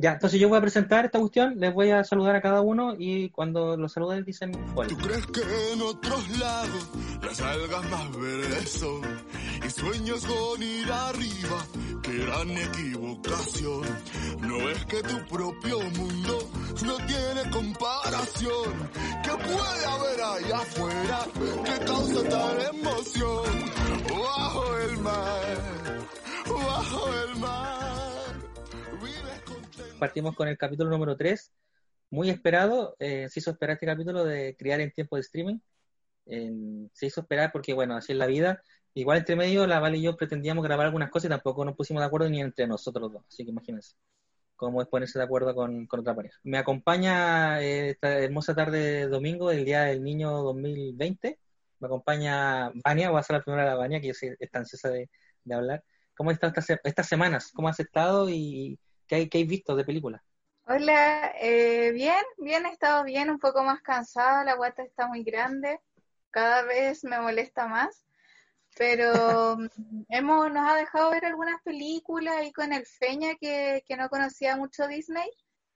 Ya, entonces yo voy a presentar esta cuestión, les voy a saludar a cada uno y cuando los saluden dicen cuál. ¿Tú crees que en otros lados las algas más verdes son y sueños con ir arriba? Qué gran equivocación. No es que tu propio mundo no tiene comparación. ¿Qué puede haber ahí afuera que causa tal emoción? Bajo el mar, bajo el mar. Vives contento. Partimos con el capítulo número 3, muy esperado, eh, se hizo esperar este capítulo de criar en tiempo de streaming. Eh, se hizo esperar porque, bueno, así es la vida. Igual entre medio, la Val y yo pretendíamos grabar algunas cosas y tampoco nos pusimos de acuerdo ni entre nosotros dos, así que imagínense cómo es ponerse de acuerdo con, con otra pareja. Me acompaña eh, esta hermosa tarde de domingo, el Día del Niño 2020. Me acompaña Vania, voy a hacer la primera de la Vania, que yo sé, está ansiosa de, de hablar. ¿Cómo has estado estas, estas semanas? ¿Cómo has estado y qué, hay, qué hay visto de película? Hola, eh, bien, bien, he estado bien, un poco más cansada, la guata está muy grande, cada vez me molesta más, pero mm, hemos, nos ha dejado ver algunas películas y con el Feña que, que no conocía mucho Disney,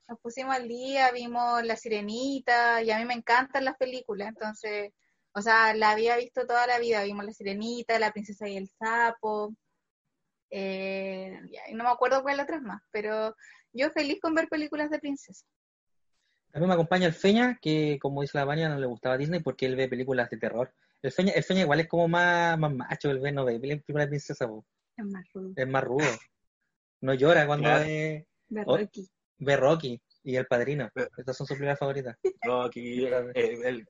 nos pusimos al día, vimos La Sirenita y a mí me encantan las películas, entonces, o sea, la había visto toda la vida, vimos La Sirenita, La Princesa y el Sapo, eh, no me acuerdo cuál otras más, pero yo feliz con ver películas de princesa. A mí me acompaña el Feña, que como dice la Vania, no le gustaba Disney porque él ve películas de terror. El Feña, el Feña igual es como más, más macho, él ve, no ve películas de princesa. Es más rudo. es más rudo. No llora cuando Claro. ve, Oh. Rocky. ve Rocky y El Padrino. Estas son sus primeras favoritas. Rocky, eh, el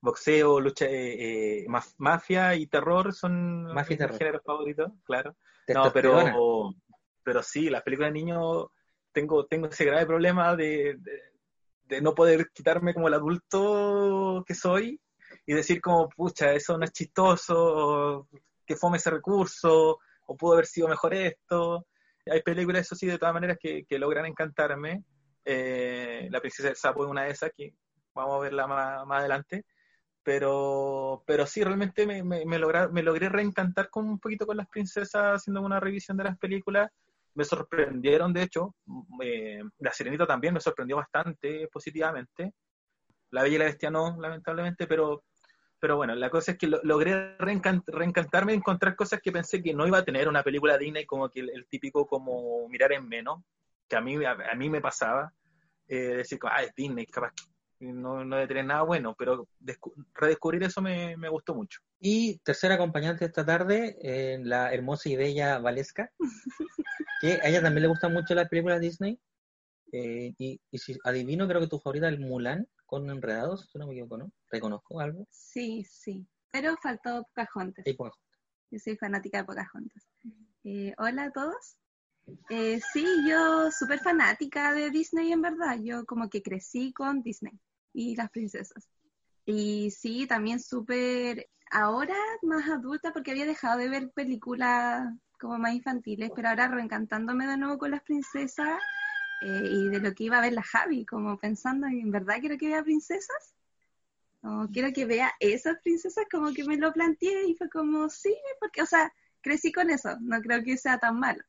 boxeo, lucha, eh, eh, maf- mafia y terror son mis terror. géneros favoritos, claro. No, pero, pero sí, las películas de niños tengo, tengo ese grave problema de, de, de no poder quitarme como el adulto que soy y decir como, pucha, eso no es chistoso, que fome ese recurso, o pudo haber sido mejor esto. Hay películas, eso sí, de todas maneras, que, que logran encantarme. Eh, la princesa del sapo es una de esas que vamos a verla más, más adelante. Pero, pero sí, realmente me, me, me, logra- me logré reencantar con un poquito con las princesas haciendo una revisión de las películas. Me sorprendieron, de hecho. eh, la Sirenita también me sorprendió bastante positivamente. La Bella y la Bestia no, lamentablemente, pero, pero bueno, la cosa es que lo- logré reencant- reencantarme y encontrar cosas que pensé que no iba a tener una película Disney como que el, el típico como mirar en menos, que a mí, a, a mí me pasaba, eh, decir, ah, es Disney, capaz que no, no debe tener nada bueno, pero descu- redescubrir eso me, me gustó mucho. Y tercera acompañante esta tarde, eh, la hermosa y bella Valesca, que a ella también le gustan mucho las películas Disney. Eh, y, y si adivino, creo que tu favorita es el Mulan con Enredados, si no me equivoco, ¿no? ¿Reconozco algo? Sí, sí. Pero faltó Pocahontas. Sí, pues, Yo soy fanática de Pocahontas. Eh, hola a todos. Eh, sí, yo súper fanática de Disney en verdad. Yo como que crecí con Disney y las princesas. Y sí, también súper ahora más adulta porque había dejado de ver películas como más infantiles, pero ahora reencantándome de nuevo con las princesas eh, y de lo que iba a ver la Javi, como pensando en verdad quiero que vea princesas. O quiero que vea esas princesas, como que me lo planteé y fue como, sí, porque, o sea, crecí con eso, no creo que sea tan malo.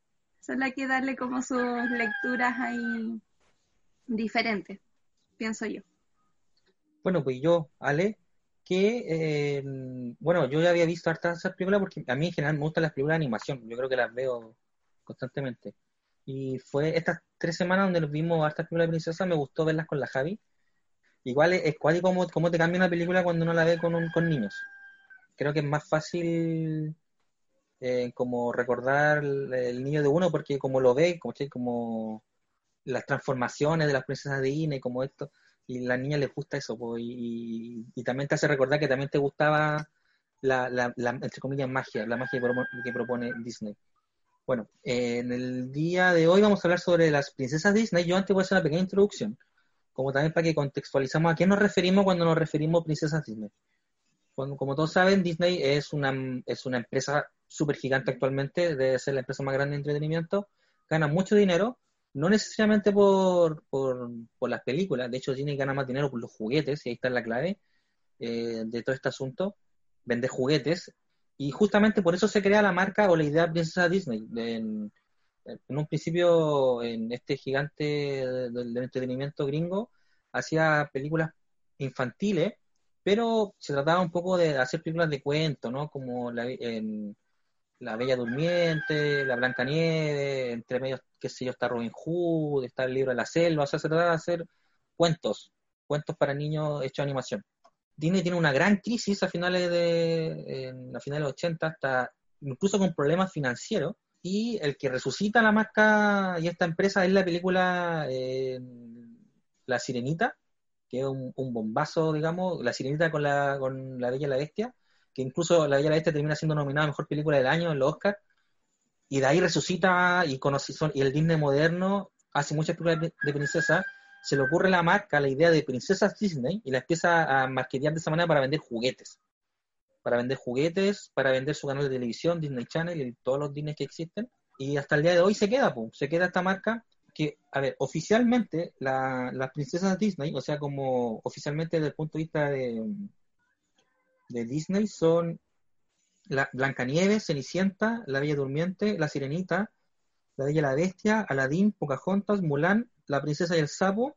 Solo hay que darle como sus lecturas ahí diferentes, pienso yo. Bueno, pues yo, Ale, que, eh, bueno, yo ya había visto hartas esas películas porque a mí en general me gustan las películas de animación, yo creo que las veo constantemente. Y fue estas tres semanas donde nos vimos hartas películas de princesa, me gustó verlas con la Javi. Igual es, es cuático cómo, cómo te cambia una película cuando uno la ve con, un- con niños. Creo que es más fácil eh, como recordar el, niño de uno porque como lo ve, como, como las transformaciones de las princesas de Disney, como esto, y a la niña les gusta eso, po, y, y- también te hace recordar que también te gustaba la, la, la, entre comillas, magia, la magia que propone Disney. Bueno, eh, en el día de hoy vamos a hablar sobre las princesas Disney. Yo antes voy a hacer una pequeña introducción, como también para que contextualizamos a qué nos referimos cuando nos referimos a princesas Disney. Cuando, como todos saben, Disney es una, es una empresa súper gigante actualmente, debe ser la empresa más grande de entretenimiento, gana mucho dinero, no necesariamente por, por, las películas, de hecho Disney gana más dinero por los juguetes, y ahí está la clave eh, de todo este asunto, vender juguetes, y justamente por eso se crea la marca o la idea de Princesa Disney. En, un principio, en este gigante del, del entretenimiento gringo, hacía películas infantiles, pero se trataba un poco de hacer películas de cuento, ¿no? Como la, en, la Bella Durmiente, La Blanca Nieve, entre medios, qué sé yo, está Robin Hood, está el libro de la selva, o sea, se trata de hacer cuentos, cuentos para niños hechos de animación. Disney tiene una gran crisis a finales de, en, a finales de los 80, hasta incluso con problemas financieros, y el que resucita la marca y esta empresa es la película eh, La Sirenita, que es un, un, bombazo, digamos, La Sirenita con la, con la Bella y la Bestia, que incluso La Bella la Bestia termina siendo nominada a Mejor Película del Año en los Oscars, y de ahí resucita y, conoce, y el Disney moderno hace muchas películas de, de princesa, se le ocurre la marca la idea de princesas Disney y la empieza a marketear de esa manera para vender juguetes. Para vender juguetes, para vender su canal de televisión, Disney Channel y todos los Disney que existen. Y hasta el día de hoy se queda, se queda esta marca que, a ver, oficialmente la, las princesas Disney, o sea, como oficialmente desde el punto de vista de, de Disney, son la Blancanieves, Cenicienta, La Bella Durmiente, La Sirenita, La Bella y la Bestia, Aladín, Pocahontas, Mulan, La Princesa y el Sapo,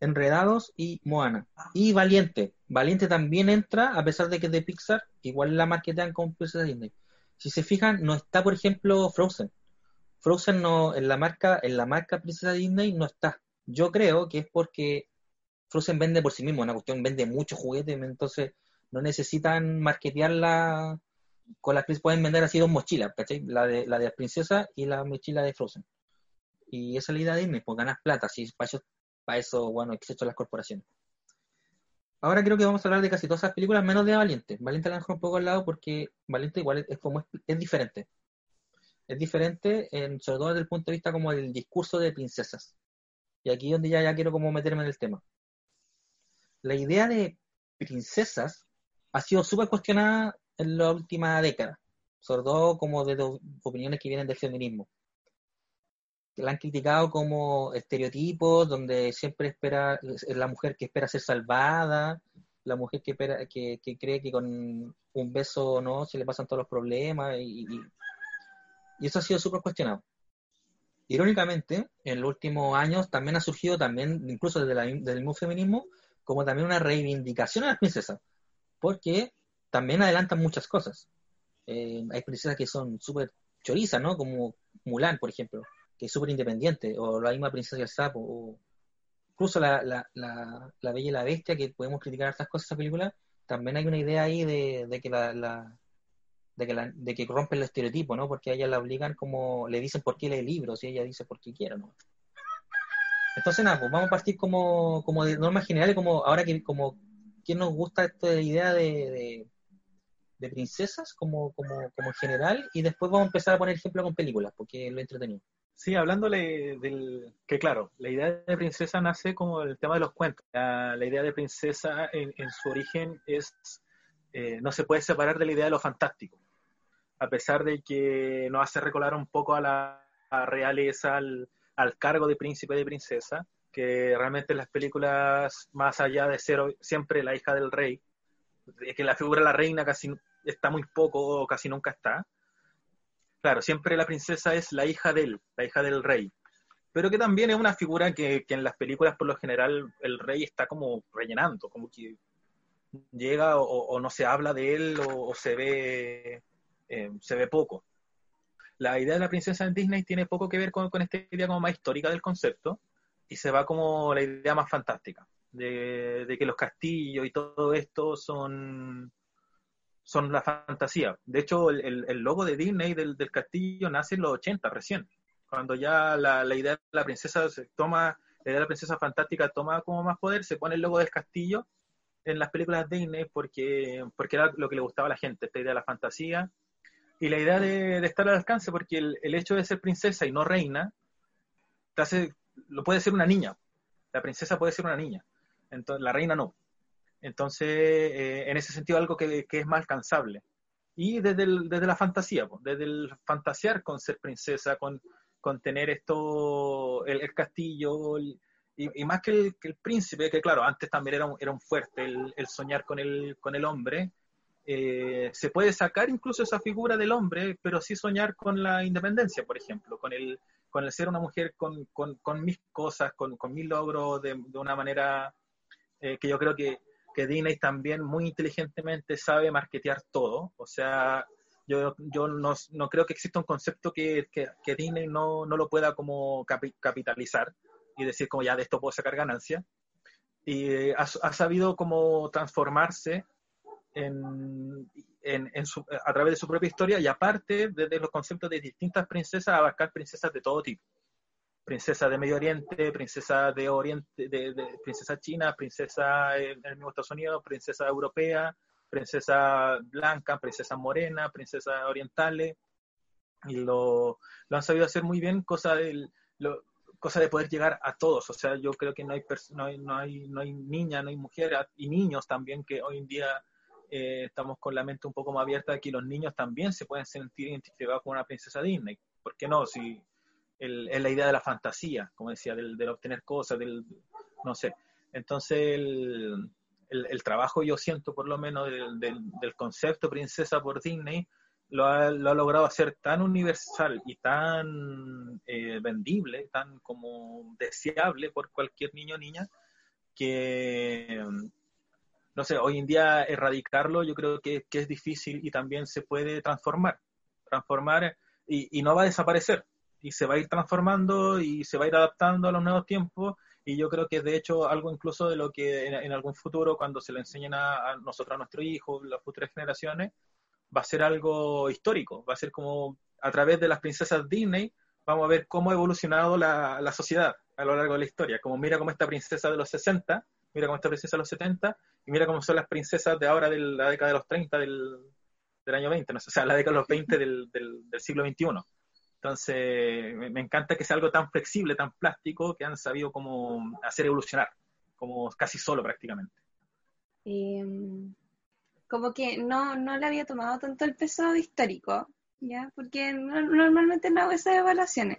Enredados y Moana. Y Valiente. Valiente también entra, a pesar de que es de Pixar, igual la marketean con Princesa Disney. Si se fijan, no está, por ejemplo, Frozen. Frozen no, en la marca, en la marca Princesa Disney no está. Yo creo que es porque Frozen vende por sí mismo, una cuestión vende muchos juguetes, entonces no necesitan marketearla con las pueden vender así dos mochilas, ¿cachai? La de la de las princesas y la mochila de Frozen. Y esa es la idea de Disney, pues ganas plata, si para eso, para eso, bueno, existen las corporaciones. Ahora creo que vamos a hablar de casi todas esas películas, menos de Valiente. Valiente la dejo un poco al lado porque Valiente igual es, como es, es, diferente. Es diferente, en, sobre todo desde el punto de vista como el discurso de princesas. Y aquí es donde ya, ya quiero como meterme en el tema. La idea de princesas ha sido súper cuestionada en la última década, sobre todo como de opiniones que vienen del feminismo. La han criticado como estereotipos, donde siempre espera, es la mujer que espera ser salvada, la mujer que, espera, que, cree que con un beso no se le pasan todos los problemas, y eso ha sido súper cuestionado. Irónicamente, en los últimos años también ha surgido, también incluso desde, la, desde el mismo feminismo, como también una reivindicación a las princesas, porque también adelantan muchas cosas. Eh, hay princesas que son súper chorizas, ¿no? Como Mulan, por ejemplo, que es súper independiente, o la misma princesa del sapo, o incluso la, la, la, la, Bella y la Bestia, que podemos criticar estas cosas, esa película, también hay una idea ahí de, de que la, de que, la, de que rompen el estereotipo, ¿no? Porque a ella la obligan como, le dicen por qué lee libros y ella dice por qué quiere, ¿no? Entonces, nada, pues vamos a partir como, como de normas generales, como ahora que, como, ¿quién nos gusta idea de, de, de princesas como, como, como en general? Y después vamos a empezar a poner ejemplo con películas, porque lo entretenido. Sí, hablándole del que claro, la idea de princesa nace como el tema de los cuentos. La, la idea de princesa en, su origen es eh, no se puede separar de la idea de lo fantástico, a pesar de que nos hace recolar un poco a la, realeza, al, al, cargo de príncipe y de princesa, que realmente en las películas, más allá de ser siempre la hija del rey, que la figura de la reina casi está muy poco o casi nunca está, claro, siempre la princesa es la hija de él, la hija del rey. Pero que también es una figura que, que en las películas, por lo general, el rey está como rellenando, como que llega o, no se habla de él o, o se ve eh, se ve poco. La idea de la princesa en Disney tiene poco que ver con, con, esta idea como más histórica del concepto y se va como la idea más fantástica, de, que los castillos y todo esto son son la fantasía. De hecho, el, el logo de Disney del, del, castillo nace en los 80 recién, cuando ya la, la, idea de la princesa se toma, la idea de la princesa fantástica toma como más poder, se pone el logo del castillo en las películas de Disney porque, porque era lo que le gustaba a la gente, esta idea de la fantasía. y la idea de, de estar al alcance, porque el, el, hecho de ser princesa y no reina, te hace, lo puede ser una niña. La princesa puede ser una niña, entonces la reina no. Entonces, eh, en ese sentido, algo que, que, es más alcanzable. Y desde, desde la fantasía, desde el fantasear con ser princesa, con, con tener esto, el, castillo, y, más que el, príncipe, que claro, antes también era un, era un fuerte el, el soñar con el, con el hombre, eh, se puede sacar incluso esa figura del hombre, pero sí soñar con la independencia, por ejemplo, con el, con el ser una mujer con, con, con mis cosas, con, con mis logros, de, de una manera eh, que yo creo que, que Disney también muy inteligentemente sabe marketear todo. O sea, yo, yo no, no creo que exista un concepto que, que, que Disney no, no, lo pueda como capi, capitalizar y decir como ya de esto puedo sacar ganancia. Y eh, ha, ha, sabido como transformarse en, en, en su, a través de su propia historia y aparte desde los conceptos de distintas princesas abarcar princesas de todo tipo. Princesa de Medio Oriente, princesa de Oriente, de, princesa china, princesa en el mismo Estados Unidos, princesa europea, princesa blanca, princesa morena, princesa orientales, y lo, lo han sabido hacer muy bien, cosa de, lo, cosa de poder llegar a todos. O sea, yo creo que no hay, no hay, no hay, no hay niña, no hay mujer, y niños también que hoy en día eh, estamos con la mente un poco más abierta de que los niños también se pueden sentir identificados con una princesa Disney. ¿Por qué no? Si el, es la idea de la fantasía, como decía, del, obtener cosas, del, no sé. Entonces, el, el, el, trabajo yo siento por lo menos del, del, concepto princesa por Disney lo ha, lo ha, logrado hacer tan universal y tan eh, vendible, tan como deseable por cualquier niño o niña, que no sé, hoy en día erradicarlo yo creo que, es difícil y también se puede transformar, transformar y, y, no va a desaparecer y se va a ir transformando y se va a ir adaptando a los nuevos tiempos y yo creo que es de hecho algo incluso de lo que en, algún futuro cuando se le enseñen a, a nosotros, a nuestros hijos, las futuras generaciones, va a ser algo histórico, va a ser como a través de las princesas Disney, vamos a ver cómo ha evolucionado la sociedad a lo largo de la historia, como mira cómo esta princesa de los 60, mira cómo esta princesa de los 70, y mira cómo son las princesas de ahora de la década de los 30 del, del año 20, ¿no? o sea, la década de los 20 del, del, del siglo XXI. Entonces, me, me, encanta que sea algo tan flexible, tan plástico, que han sabido cómo hacer evolucionar, como casi solo prácticamente. Eh, como que no, no le había tomado tanto el peso histórico, ¿ya? Porque no, normalmente no hago esas evaluaciones,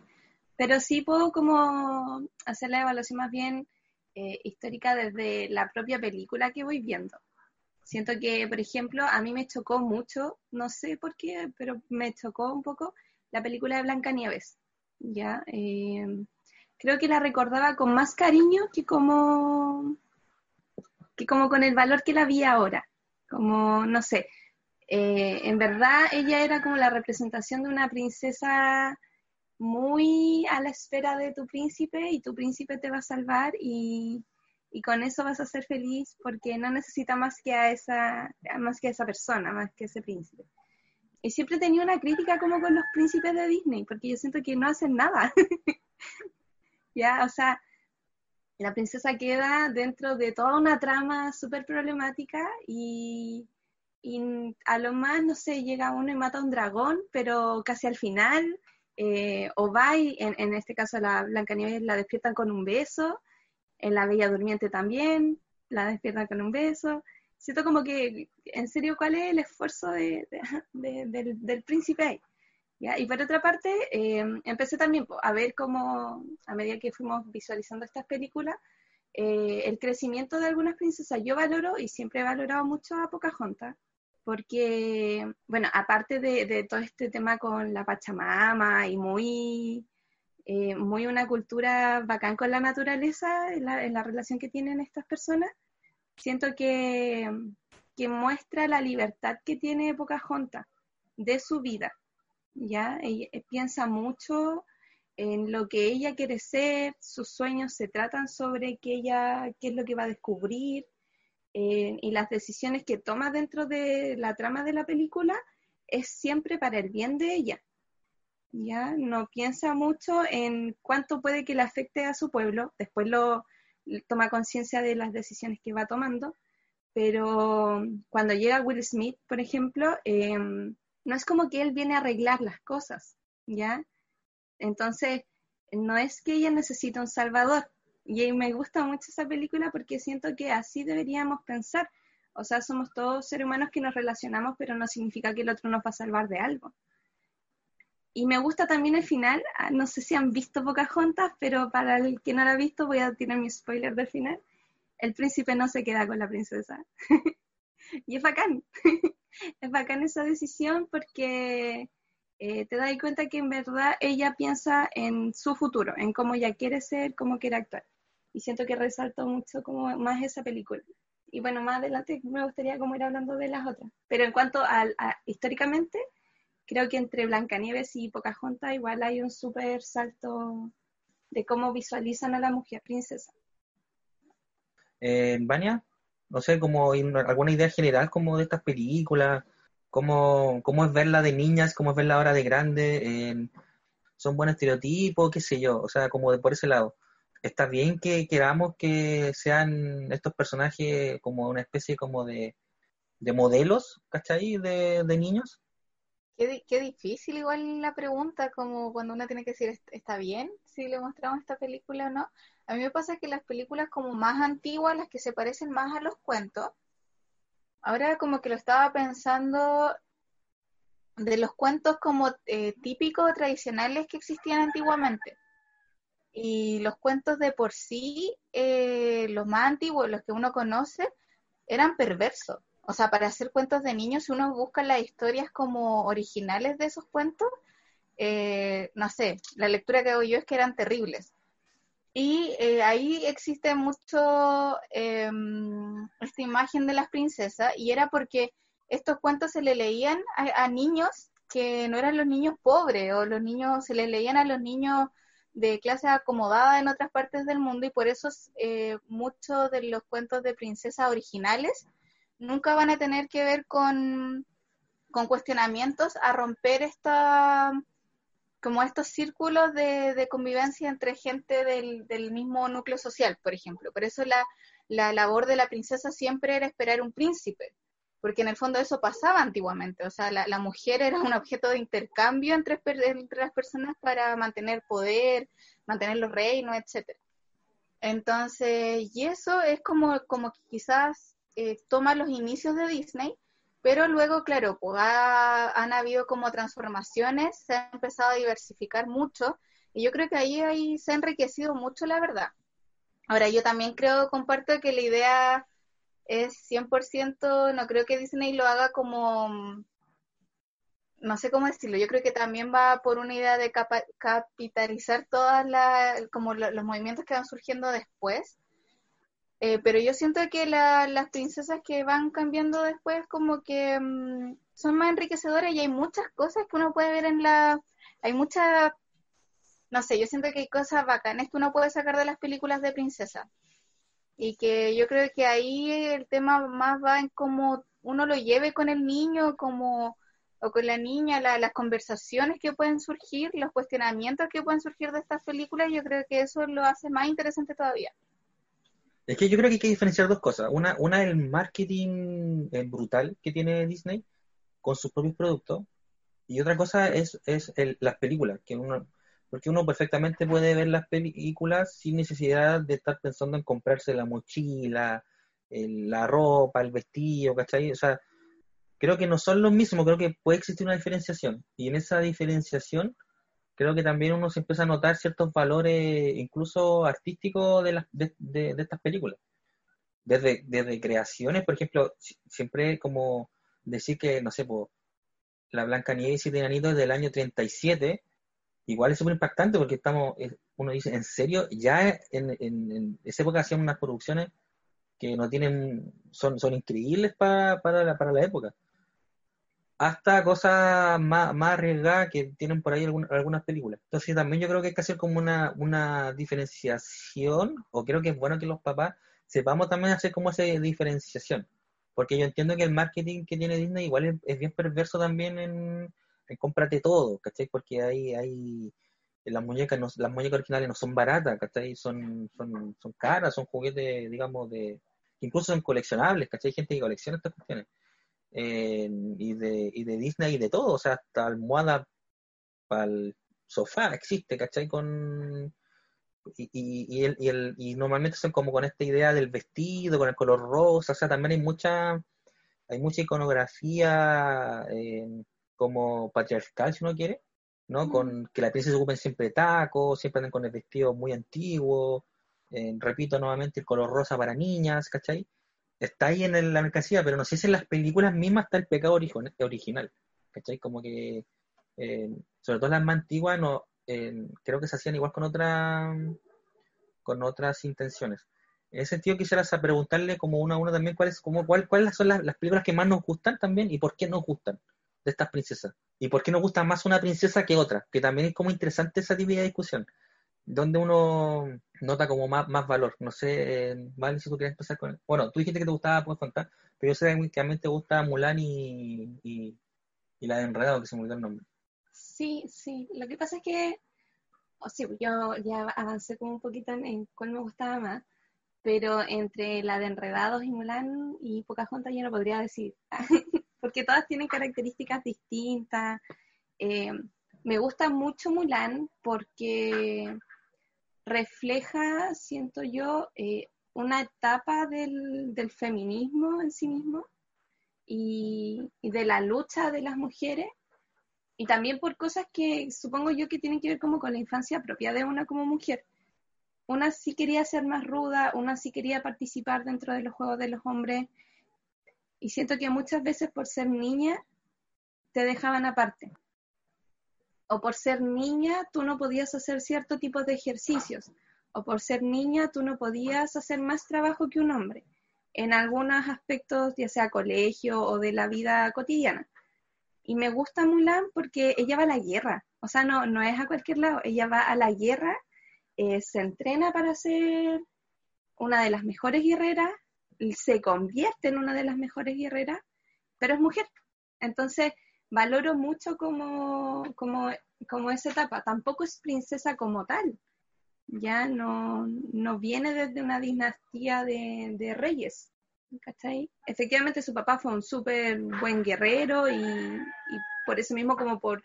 pero sí puedo como hacer la evaluación más bien eh, histórica desde la propia película que voy viendo. Siento que, por ejemplo, a mí me chocó mucho, no sé por qué, pero me chocó un poco la película de Blancanieves. ¿ya? Eh, creo que la recordaba con más cariño que como, que como con el valor que la vi ahora. Como, no sé, eh, en verdad ella era como la representación de una princesa muy a la espera de tu príncipe y tu príncipe te va a salvar y, y, con eso vas a ser feliz porque no necesita más que a esa más que a esa persona, más que a ese príncipe. Y siempre tenía una crítica como con los príncipes de Disney, porque yo siento que no hacen nada. ya, o sea, la princesa queda dentro de toda una trama súper problemática y, y, a lo más, no sé, llega uno y mata a un dragón, pero casi al final, eh, o va y en, en, este caso la Blancanieves la despiertan con un beso, en la Bella Durmiente también la despiertan con un beso. Siento como que, en serio, ¿cuál es el esfuerzo de, de, de, del, del, príncipe ¿Ya? Y por otra parte, eh, empecé también a ver cómo, a medida que fuimos visualizando estas películas, eh, el crecimiento de algunas princesas. Yo valoro y siempre he valorado mucho a Pocahontas, porque, bueno, aparte de, todo este tema con la Pachamama y muy, eh, muy una cultura bacán con la naturaleza, en la, relación que tienen estas personas, siento que, que muestra la libertad que tiene Pocahontas de su vida ¿ya? Ella piensa mucho en lo que ella quiere ser, sus sueños se tratan sobre qué, ella, qué es lo que va a descubrir eh, y las decisiones que toma dentro de la trama de la película es siempre para el bien de ella. ¿ya? No piensa mucho en cuánto puede que le afecte a su pueblo, después lo toma conciencia de las decisiones que va tomando, pero cuando llega Will Smith, por ejemplo, eh, no es como que él viene a arreglar las cosas, ¿ya? Entonces, no es que ella necesita un salvador. Y me gusta mucho esa película porque siento que así deberíamos pensar. O sea, somos todos seres humanos que nos relacionamos, pero no significa que el otro nos va a salvar de algo. Y me gusta también el final. Ah, no sé si han visto Pocahontas, pero para el que no la ha visto, voy a tirar mi spoiler del final. El príncipe no se queda con la princesa. y es bacán. es bacán esa decisión porque eh, te das cuenta que en verdad ella piensa en su futuro, en cómo ella quiere ser, cómo quiere actuar. Y siento que resalto mucho como más esa película. Y bueno, más adelante me gustaría como ir hablando de las otras. Pero en cuanto a, históricamente, creo que entre Blancanieves y Pocahontas igual hay un súper salto de cómo visualizan a la mujer princesa. Eh, Vania, no sé, como alguna idea general como de estas películas, cómo, cómo es verla de niñas, cómo es verla ahora de grande, son buenos estereotipos, qué sé yo, o sea, como de por ese lado. Está bien que queramos que sean estos personajes como una especie como de, de modelos, ¿cachai? De, de niños. Qué, difícil igual la pregunta, como cuando uno tiene que decir, ¿está bien si le mostramos esta película o no? A mí me pasa que las películas como más antiguas, las que se parecen más a los cuentos, ahora como que lo estaba pensando de los cuentos como eh, típicos tradicionales que existían antiguamente. Y los cuentos de por sí, eh, los más antiguos, los que uno conoce, eran perversos. O sea, para hacer cuentos de niños, si uno busca las historias como originales de esos cuentos, eh, no sé, la lectura que hago yo es que eran terribles. Y eh, ahí existe mucho em, esta imagen de las princesas y era porque estos cuentos se le leían a, niños que no eran los niños pobres o los niños, se le leían a los niños de clase acomodada en otras partes del mundo y por eso eh, muchos de los cuentos de princesas originales nunca van a tener que ver con, con cuestionamientos a romper esta como estos círculos de, convivencia entre gente del, mismo núcleo social, por ejemplo. Por eso la, labor de la princesa siempre era esperar un príncipe, porque en el fondo eso pasaba antiguamente, o sea, la, mujer era un objeto de intercambio entre, las personas para mantener poder, mantener los reinos, etcétera. Entonces, y eso es como, como quizás eh, toma los inicios de Disney, pero luego, claro, pues han habido como transformaciones, se ha empezado a diversificar mucho y yo creo que ahí, ahí se ha enriquecido mucho, la verdad. Ahora, yo también creo, comparto que la idea es 100%, no creo que Disney lo haga como, no sé cómo decirlo, yo creo que también va por una idea de capitalizar todas las, como los movimientos que van surgiendo después eh, pero yo siento que las princesas que van cambiando después como que mm, son más enriquecedoras y hay muchas cosas que uno puede ver en la... Hay muchas... No sé, yo siento que hay cosas bacanas que uno puede sacar de las películas de princesa. Y que yo creo que ahí el tema más va en cómo uno lo lleve con el niño, como o con la niña, las conversaciones que pueden surgir, los cuestionamientos que pueden surgir de estas películas, yo creo que eso lo hace más interesante todavía. Es que yo creo que hay que diferenciar dos cosas. Una, una el marketing eh, brutal que tiene Disney con sus propios productos. Y otra cosa es, es el, las películas, que uno, porque uno perfectamente puede ver las películas sin necesidad de estar pensando en comprarse la mochila, la ropa, el vestido, ¿cachai? O sea, creo que no son los mismos, creo que puede existir una diferenciación. Y en esa diferenciación creo que también uno se empieza a notar ciertos valores, incluso artísticos, de, las, de, de, estas películas. Desde, desde, creaciones, por ejemplo, siempre como decir que, no sé, la Blanca Nieves y Siete Enanitos del año 37, igual es súper impactante porque estamos, uno dice, ¿en serio? Ya en, en, esa época hacían unas producciones que no tienen, son, son increíbles para, para, la, para la época hasta cosas más, más arriesgadas que tienen por ahí algunas películas. Entonces también yo creo que hay que hacer como una, una diferenciación, o creo que es bueno que los papás sepamos también hacer como esa diferenciación. Porque yo entiendo que el marketing que tiene Disney igual es, bien perverso también en cómprate todo, ¿cachai? Porque hay, hay las muñecas no, las muñecas originales no son baratas, ¿cachai? Son, son, son caras, son juguetes, digamos, de incluso son coleccionables, ¿cachai? Hay gente que colecciona estas cuestiones. eh, y, de, y de Disney y de todo, o sea, hasta almohada para el sofá existe, ¿cachai? Con, y, y, y, el, y, el, y normalmente son como con esta idea del vestido, con el color rosa, o sea, también hay mucha, hay mucha iconografía eh, como patriarcal, si uno quiere, ¿no? Con que la princesa ocupen siempre tacos, siempre andan con el vestido muy antiguo, eh, repito nuevamente, el color rosa para niñas, ¿cachai? Está ahí en la mercancía, pero no sé si en las películas mismas está el pecado original, ¿cachai? Como que, eh, sobre todo las más antiguas, no, eh, creo que se hacían igual con otra, con otras intenciones. En ese sentido quisiera preguntarle como uno a uno también cuáles como, cuál, cuáles son las, las películas que más nos gustan también y por qué nos gustan de estas princesas. ¿Y por qué nos gusta más una princesa que otra? Que también es como interesante esa típica discusión, donde uno nota como más, más valor. No sé, eh, Vale, si tú quieres empezar con... Bueno, tú dijiste que te gustaba pues Fantasma, pero yo sé que a mí te gusta Mulan y, y, la de Enredado, que se me olvidó el nombre. Sí, sí. Lo que pasa es que, o sí, yo ya avancé como un poquito en, cuál me gustaba más, pero entre la de Enredados y Mulan y Pocahontas yo no podría decir. porque todas tienen características distintas. Eh, me gusta mucho Mulan porque refleja, siento yo, eh, una etapa del, feminismo en sí mismo y, de la lucha de las mujeres y también por cosas que supongo yo que tienen que ver como con la infancia propia de una como mujer. Una sí quería ser más ruda, una sí quería participar dentro de los juegos de los hombres, y siento que muchas veces por ser niña te dejaban aparte. O por ser niña tú no podías hacer cierto tipo de ejercicios. O por ser niña tú no podías hacer más trabajo que un hombre. En algunos aspectos, ya sea colegio o de la vida cotidiana. Y me gusta Mulan porque ella va a la guerra. O sea, no, no es a cualquier lado. Ella va a la guerra, eh, se entrena para ser una de las mejores guerreras, se convierte en una de las mejores guerreras, pero es mujer. Entonces, valoro mucho como, como, como esa etapa. Tampoco es princesa como tal. Ya no, no viene desde una dinastía de, reyes. ¿Cachai? Efectivamente su papá fue un súper buen guerrero y, por eso mismo como por...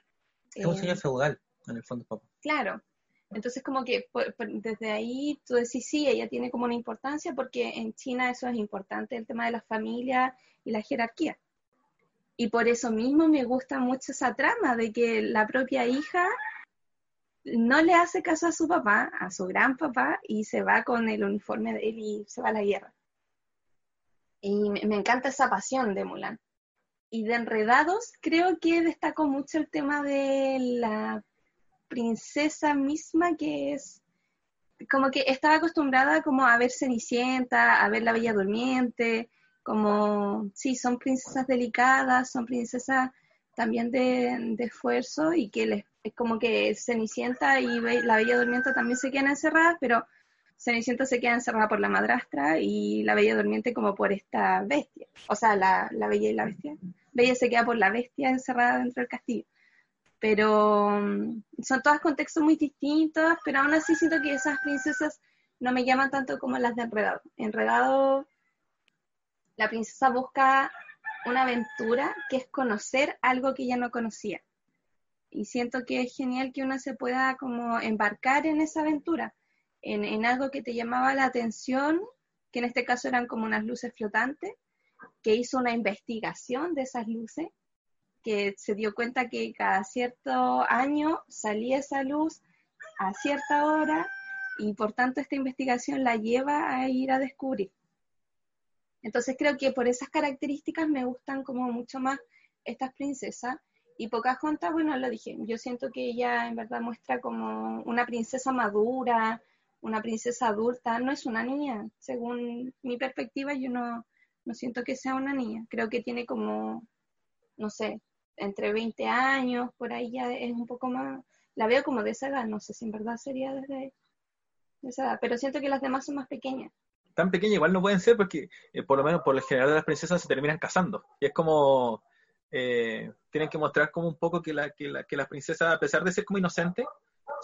Es un señor eh, feudal, en el fondo, papá. Claro, entonces, como que desde ahí tú decís, sí, ella tiene como una importancia porque en China eso es importante, el tema de la familia y la jerarquía. Y por eso mismo me gusta mucho esa trama de que la propia hija no le hace caso a su papá, a su gran papá, y se va con el uniforme de él y se va a la guerra. Y me encanta esa pasión de Mulan. Y de Enredados, creo que destacó mucho el tema de la princesa misma que es como que estaba acostumbrada como a ver Cenicienta, a ver la Bella Durmiente, como, sí, son princesas delicadas, son princesas también de, esfuerzo y que les, es como que Cenicienta y la Bella Durmiente también se quedan encerradas, pero Cenicienta se queda encerrada por la madrastra y la Bella Durmiente como por esta bestia, o sea, la, la Bella y la Bestia. Bella se queda por la bestia encerrada dentro del castillo pero mm, son todas contextos muy distintos, pero aún así siento que esas princesas no me llaman tanto como las de Enredado. Enredado, la princesa busca una aventura que es conocer algo que ella no conocía. Y siento que es genial que uno se pueda como embarcar en esa aventura, en, en algo que te llamaba la atención, que en este caso eran como unas luces flotantes, que hizo una investigación de esas luces que se dio cuenta que cada cierto año salía esa luz a cierta hora y por tanto esta investigación la lleva a ir a descubrir. Entonces creo que por esas características me gustan como mucho más estas princesas. Y Pocahontas, bueno, lo dije, yo siento que ella en verdad muestra como una princesa madura, una princesa adulta, no es una niña. Según mi perspectiva, yo no, no siento que sea una niña. Creo que tiene como, no sé, entre 20 años, por ahí ya es un poco más, la veo como de esa edad, no sé si en verdad sería desde esa edad, pero siento que las demás son más pequeñas. Tan pequeñas igual no pueden ser porque eh, por lo menos por lo general de las princesas se terminan casando. Y es como, eh, tienen que mostrar como un poco que, la, que, la, que las princesas, a pesar de ser como inocentes,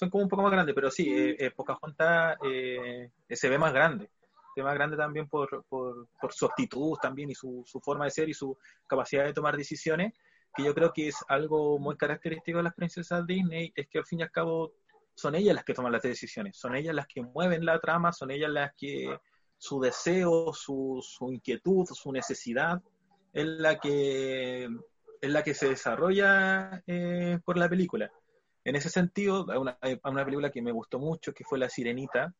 son como un poco más grandes, pero sí, eh, Pocahontas se ve más grande. tema grande también por, por, por su actitud también y su, su forma de ser y su capacidad de tomar decisiones, que yo creo que es algo muy característico de las princesas Disney, es que al fin y al cabo son ellas las que toman las decisiones, son ellas las que mueven la trama, son ellas las que su deseo, su, su inquietud, su necesidad es la que es la que se desarrolla eh, por la película. En ese sentido, hay una, una película que me gustó mucho, que fue La Sirenita,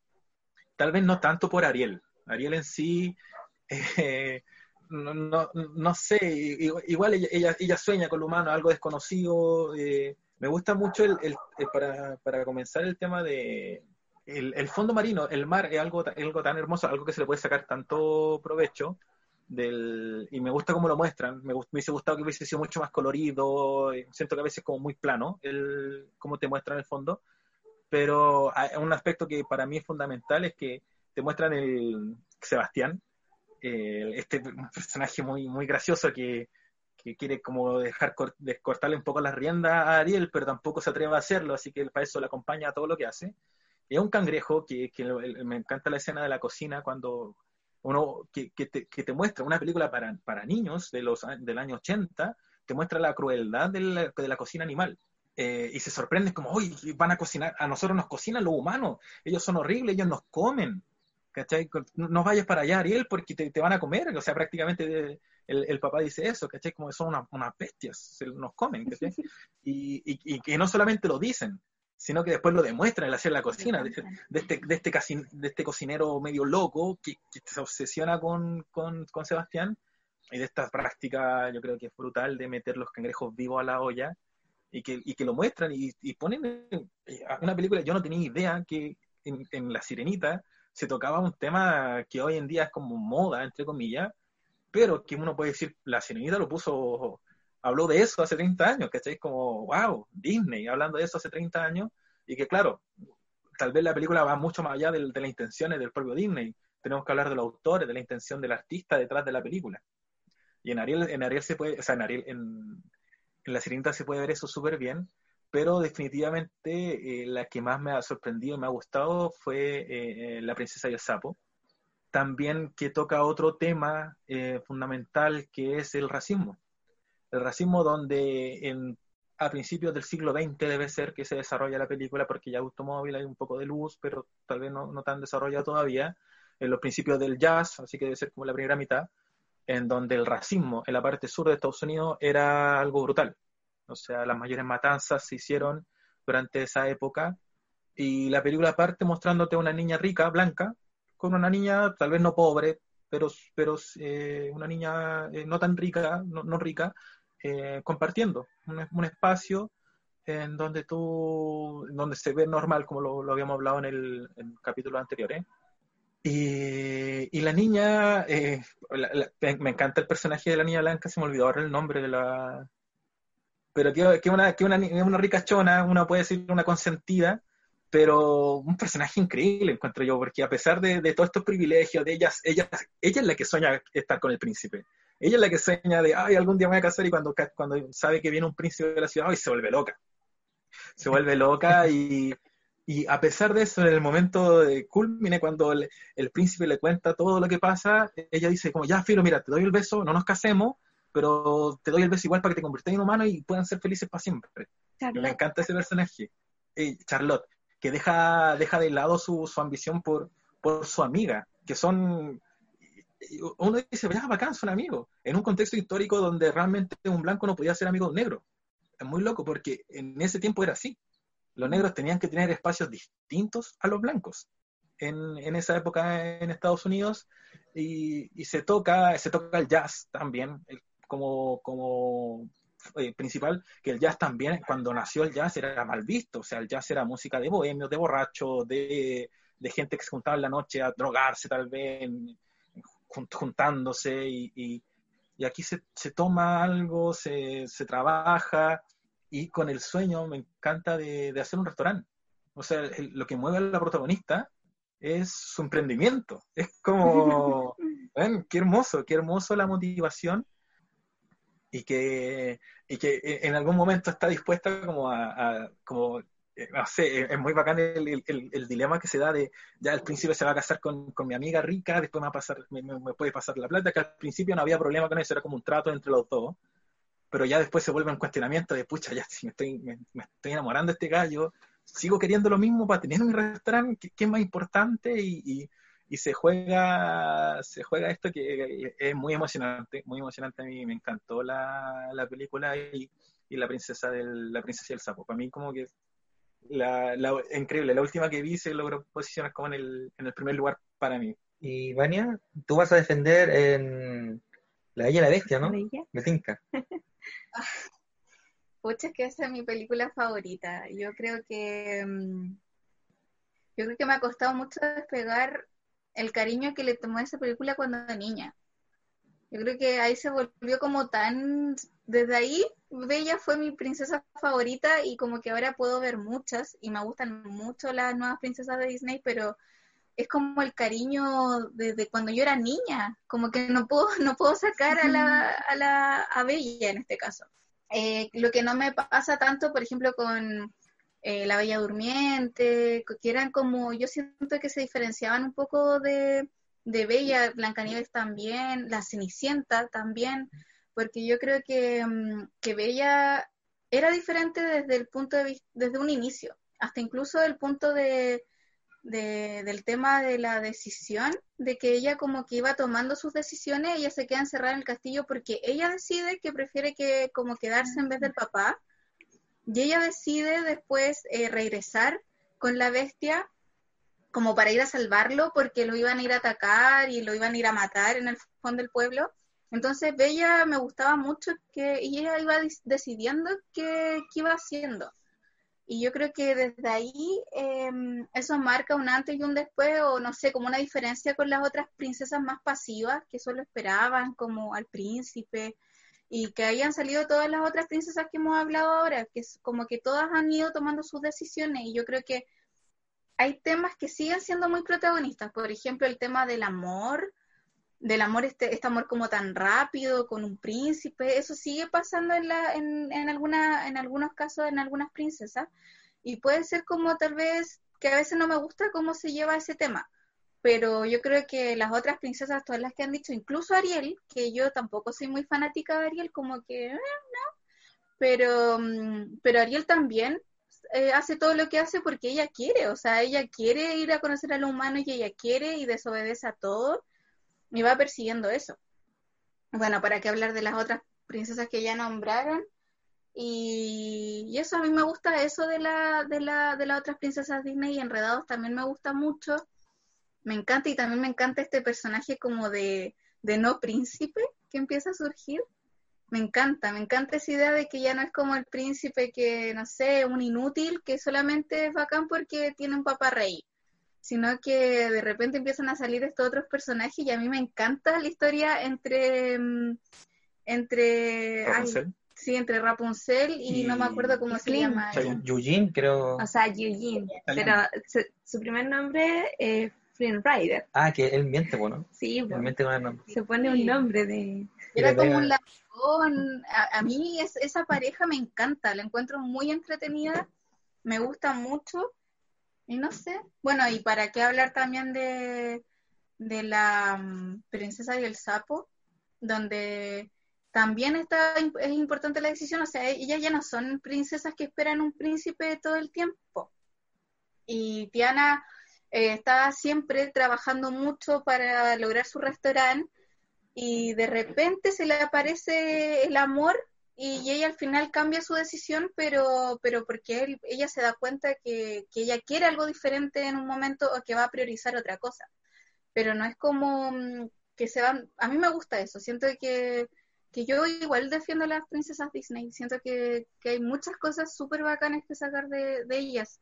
tal vez no tanto por Ariel. Ariel en sí, eh, no, no, no, sé, igual ella, ella, sueña con lo humano, algo desconocido. Eh, me gusta mucho el, el, para, para comenzar el tema de el, el, fondo marino, el mar es algo, algo tan hermoso, algo que se le puede sacar tanto provecho. Del, y me gusta cómo lo muestran, me, me hubiese gustado que hubiese sido mucho más colorido, siento que a veces es como muy plano el cómo te muestran el fondo, pero hay un aspecto que para mí es fundamental es que te muestran el Sebastián, este personaje muy, muy gracioso que, que quiere como dejar cortarle un poco las riendas a Ariel, pero tampoco se atreve a hacerlo, así que para eso le acompaña a todo lo que hace. Y es un cangrejo que, que, me encanta la escena de la cocina cuando uno que, que, te, que te, muestra una película para, para niños de los, del año 80, te muestra la crueldad de la, de la cocina animal. Eh, y se sorprende como, uy, van a cocinar, a nosotros nos cocinan los humanos, ellos son horribles, ellos nos comen, ¿cachai? No vayas para allá, Ariel, porque te, te van a comer, o sea, prácticamente el, el, papá dice eso, ¿cachai? Como son unas, unas bestias, se, nos comen, ¿cachai? Y, y, y, que no solamente lo dicen, sino que después lo demuestran al hacer la cocina, de, de, este, de, este, de este cocinero medio loco que, que se obsesiona con, con, con, Sebastián y de esta práctica yo creo que es brutal de meter los cangrejos vivos a la olla y que, y que lo muestran y, y ponen una película, yo no tenía idea que en, en, La Sirenita se tocaba un tema que hoy en día es como moda, entre comillas, pero que uno puede decir, La Sirenita lo puso habló de eso hace 30 años, ¿cachai? Como, wow, Disney hablando de eso hace 30 años, y que claro, tal vez la película va mucho más allá de, las intenciones del propio Disney. Tenemos que hablar de los autores, de la intención del artista detrás de la película. Y en Ariel, en Ariel se puede, o sea, en Ariel, en La Sirenita se puede ver eso súper bien, pero definitivamente eh, la que más me ha sorprendido y me ha gustado fue eh, La Princesa y el Sapo. También que toca otro tema eh, fundamental que es el racismo el racismo donde en, a principios del siglo XX debe ser que se desarrolla la película porque ya automóvil hay un poco de luz, pero tal vez no, no tan desarrollado todavía, en los principios del jazz, así que debe ser como la primera mitad, en donde el racismo en la parte sur de Estados Unidos era algo brutal. O sea, las mayores matanzas se hicieron durante esa época y la película parte mostrándote una niña rica, blanca, con una niña tal vez no pobre, pero, pero eh, una niña eh, no tan rica, no, no rica, eh, compartiendo un, espacio en donde tú, donde se ve normal, como lo, lo habíamos hablado en el, capítulo anterior. Y, y, la niña, me encanta el personaje de la niña blanca, se me olvidó ahora el nombre de la... Pero que, que, una, que una, una ricachona, una puede decir una consentida, pero un personaje increíble encuentro yo, porque a pesar de, de todos estos privilegios de ellas, ella, ella es la que sueña estar con el príncipe. Ella es la que sueña de, ay, algún día me voy a casar y cuando, cuando sabe que viene un príncipe de la ciudad, ay, se vuelve loca. Se vuelve loca y, y a pesar de eso, en el momento de culmine, cuando el, el, príncipe le cuenta todo lo que pasa, ella dice como, ya, Filo, mira, te doy el beso, no nos casemos, pero te doy el beso igual para que te conviertas en humano y puedan ser felices para siempre. Me encanta ese personaje. Eh, Charlotte, que deja, deja de lado su, su ambición por, por su amiga, que son uno dice, ya, bacán, son amigos. En un contexto histórico donde realmente un blanco no podía ser amigo de un negro. Es muy loco porque en ese tiempo era así. Los negros tenían que tener espacios distintos a los blancos. En, en esa época en Estados Unidos y, y, se toca se toca el jazz también como, como eh, principal, que el jazz también, cuando nació el jazz era mal visto, o sea, el jazz era música de bohemios, de borrachos, de, de gente que se juntaba en la noche a drogarse tal vez, juntándose y, y, y aquí se, se, toma algo, se, se, trabaja y con el sueño me encanta de, de hacer un restaurante. O sea, el, lo que mueve a la protagonista es su emprendimiento. Es como, ¿ven? qué hermoso, qué hermoso la motivación y que, y que en algún momento está dispuesta como a, a como eh, no sé, es muy bacán el, el, el, dilema que se da de, ya el príncipe se va a casar con, con mi amiga rica, después me, va a pasar, me, me, puede pasar la plata, que al principio no había problema con eso, era como un trato entre los dos, pero ya después se vuelve un cuestionamiento de, pucha, ya si me estoy, me, estoy enamorando de este gallo, sigo queriendo lo mismo para tener un restaurante, ¿qué, es más importante? Y, y, y, se juega se juega esto que es muy emocionante, muy emocionante, a mí me encantó la, la película y, y la princesa del, la princesa y el sapo, para mí como que la, la, increíble. La última que vi se logró posicionar como en el, en el primer lugar para mí. Y Vania, tú vas a defender en La Bella y la Bestia, ¿no? Me tinca. Pucha, es que esa es mi película favorita. Yo creo que mm, yo creo que me ha costado mucho despegar el cariño que le tomó a esa película cuando era niña. Yo creo que ahí se volvió como tan desde ahí Bella fue mi princesa favorita y como que ahora puedo ver muchas y me gustan mucho las nuevas princesas de Disney, pero es como el cariño desde cuando yo era niña, como que no puedo, no puedo sacar a la, a la a Bella en este caso. Eh, lo que no me pasa tanto, por ejemplo, con eh, La Bella Durmiente, que eran como, yo siento que se diferenciaban un poco de, de Bella, Blancanieves también, La Cenicienta también, porque yo creo que, mm, que Bella era diferente desde el punto de desde un inicio, hasta incluso el punto de, del tema de la decisión, de que ella como que iba tomando sus decisiones, ella se queda encerrada en el castillo porque ella decide que prefiere que como quedarse en vez del papá, y ella decide después eh, regresar con la bestia como para ir a salvarlo porque lo iban a ir a atacar y lo iban a ir a matar en el fondo del pueblo. Entonces Bella me gustaba mucho que y ella iba decidiendo qué, iba haciendo. Y yo creo que desde ahí em, eso marca un antes y un después, o no sé, como una diferencia con las otras princesas más pasivas que solo esperaban como al príncipe y que hayan salido todas las otras princesas que hemos hablado ahora, que es como que todas han ido tomando sus decisiones y yo creo que hay temas que siguen siendo muy protagonistas, por ejemplo el tema del amor, del amor, este, este amor como tan rápido, con un príncipe, eso sigue pasando en, la, en, en, alguna, en algunos casos, en algunas princesas, y puede ser como tal vez que a veces no me gusta cómo se lleva ese tema, pero yo creo que las otras princesas, todas las que han dicho, incluso Ariel, que yo tampoco soy muy fanática de Ariel, como que, eh, no, pero, mm, pero Ariel también eh, hace todo lo que hace porque ella quiere, o sea, ella quiere ir a conocer a lo humano y ella quiere y desobedece a todo me va persiguiendo eso. Bueno, para qué hablar de las otras princesas que ya nombraron. Y, eso a mí me gusta, eso de la, de la, de las otras princesas Disney y Enredados también me gusta mucho. Me encanta y también me encanta este personaje como de, de no príncipe que empieza a surgir. Me encanta, me encanta esa idea de que ya no es como el príncipe que, no sé, un inútil, que solamente es bacán porque tiene un papá rey sino que de repente empiezan a salir estos otros personajes y a mí me encanta la historia entre mm, entre Rapunzel. sí, entre Rapunzel y, no me acuerdo cómo se llama. Eugene, creo. O sea, Eugene, pero su, primer nombre es Flynn Rider. Ah, que él miente, bueno. Sí, él miente con el nombre. Se pone un nombre de... Era como un ladrón. A, a mí es, esa pareja me encanta, la encuentro muy entretenida, me gusta mucho y no sé, bueno, y para qué hablar también de, de la mm, princesa y el sapo, donde también está, es importante la decisión, o sea, ellas ya no son princesas que esperan un príncipe todo el tiempo. Y Tiana eh, está siempre trabajando mucho para lograr su restaurante y de repente se le aparece el amor y ella al final cambia su decisión, pero, pero porque él, ella se da cuenta que, que, ella quiere algo diferente en un momento o que va a priorizar otra cosa. Pero no es como mm, que se van, a mí me gusta eso, siento que, que yo igual defiendo a las princesas Disney, siento que, que hay muchas cosas súper bacanas que sacar de ellas,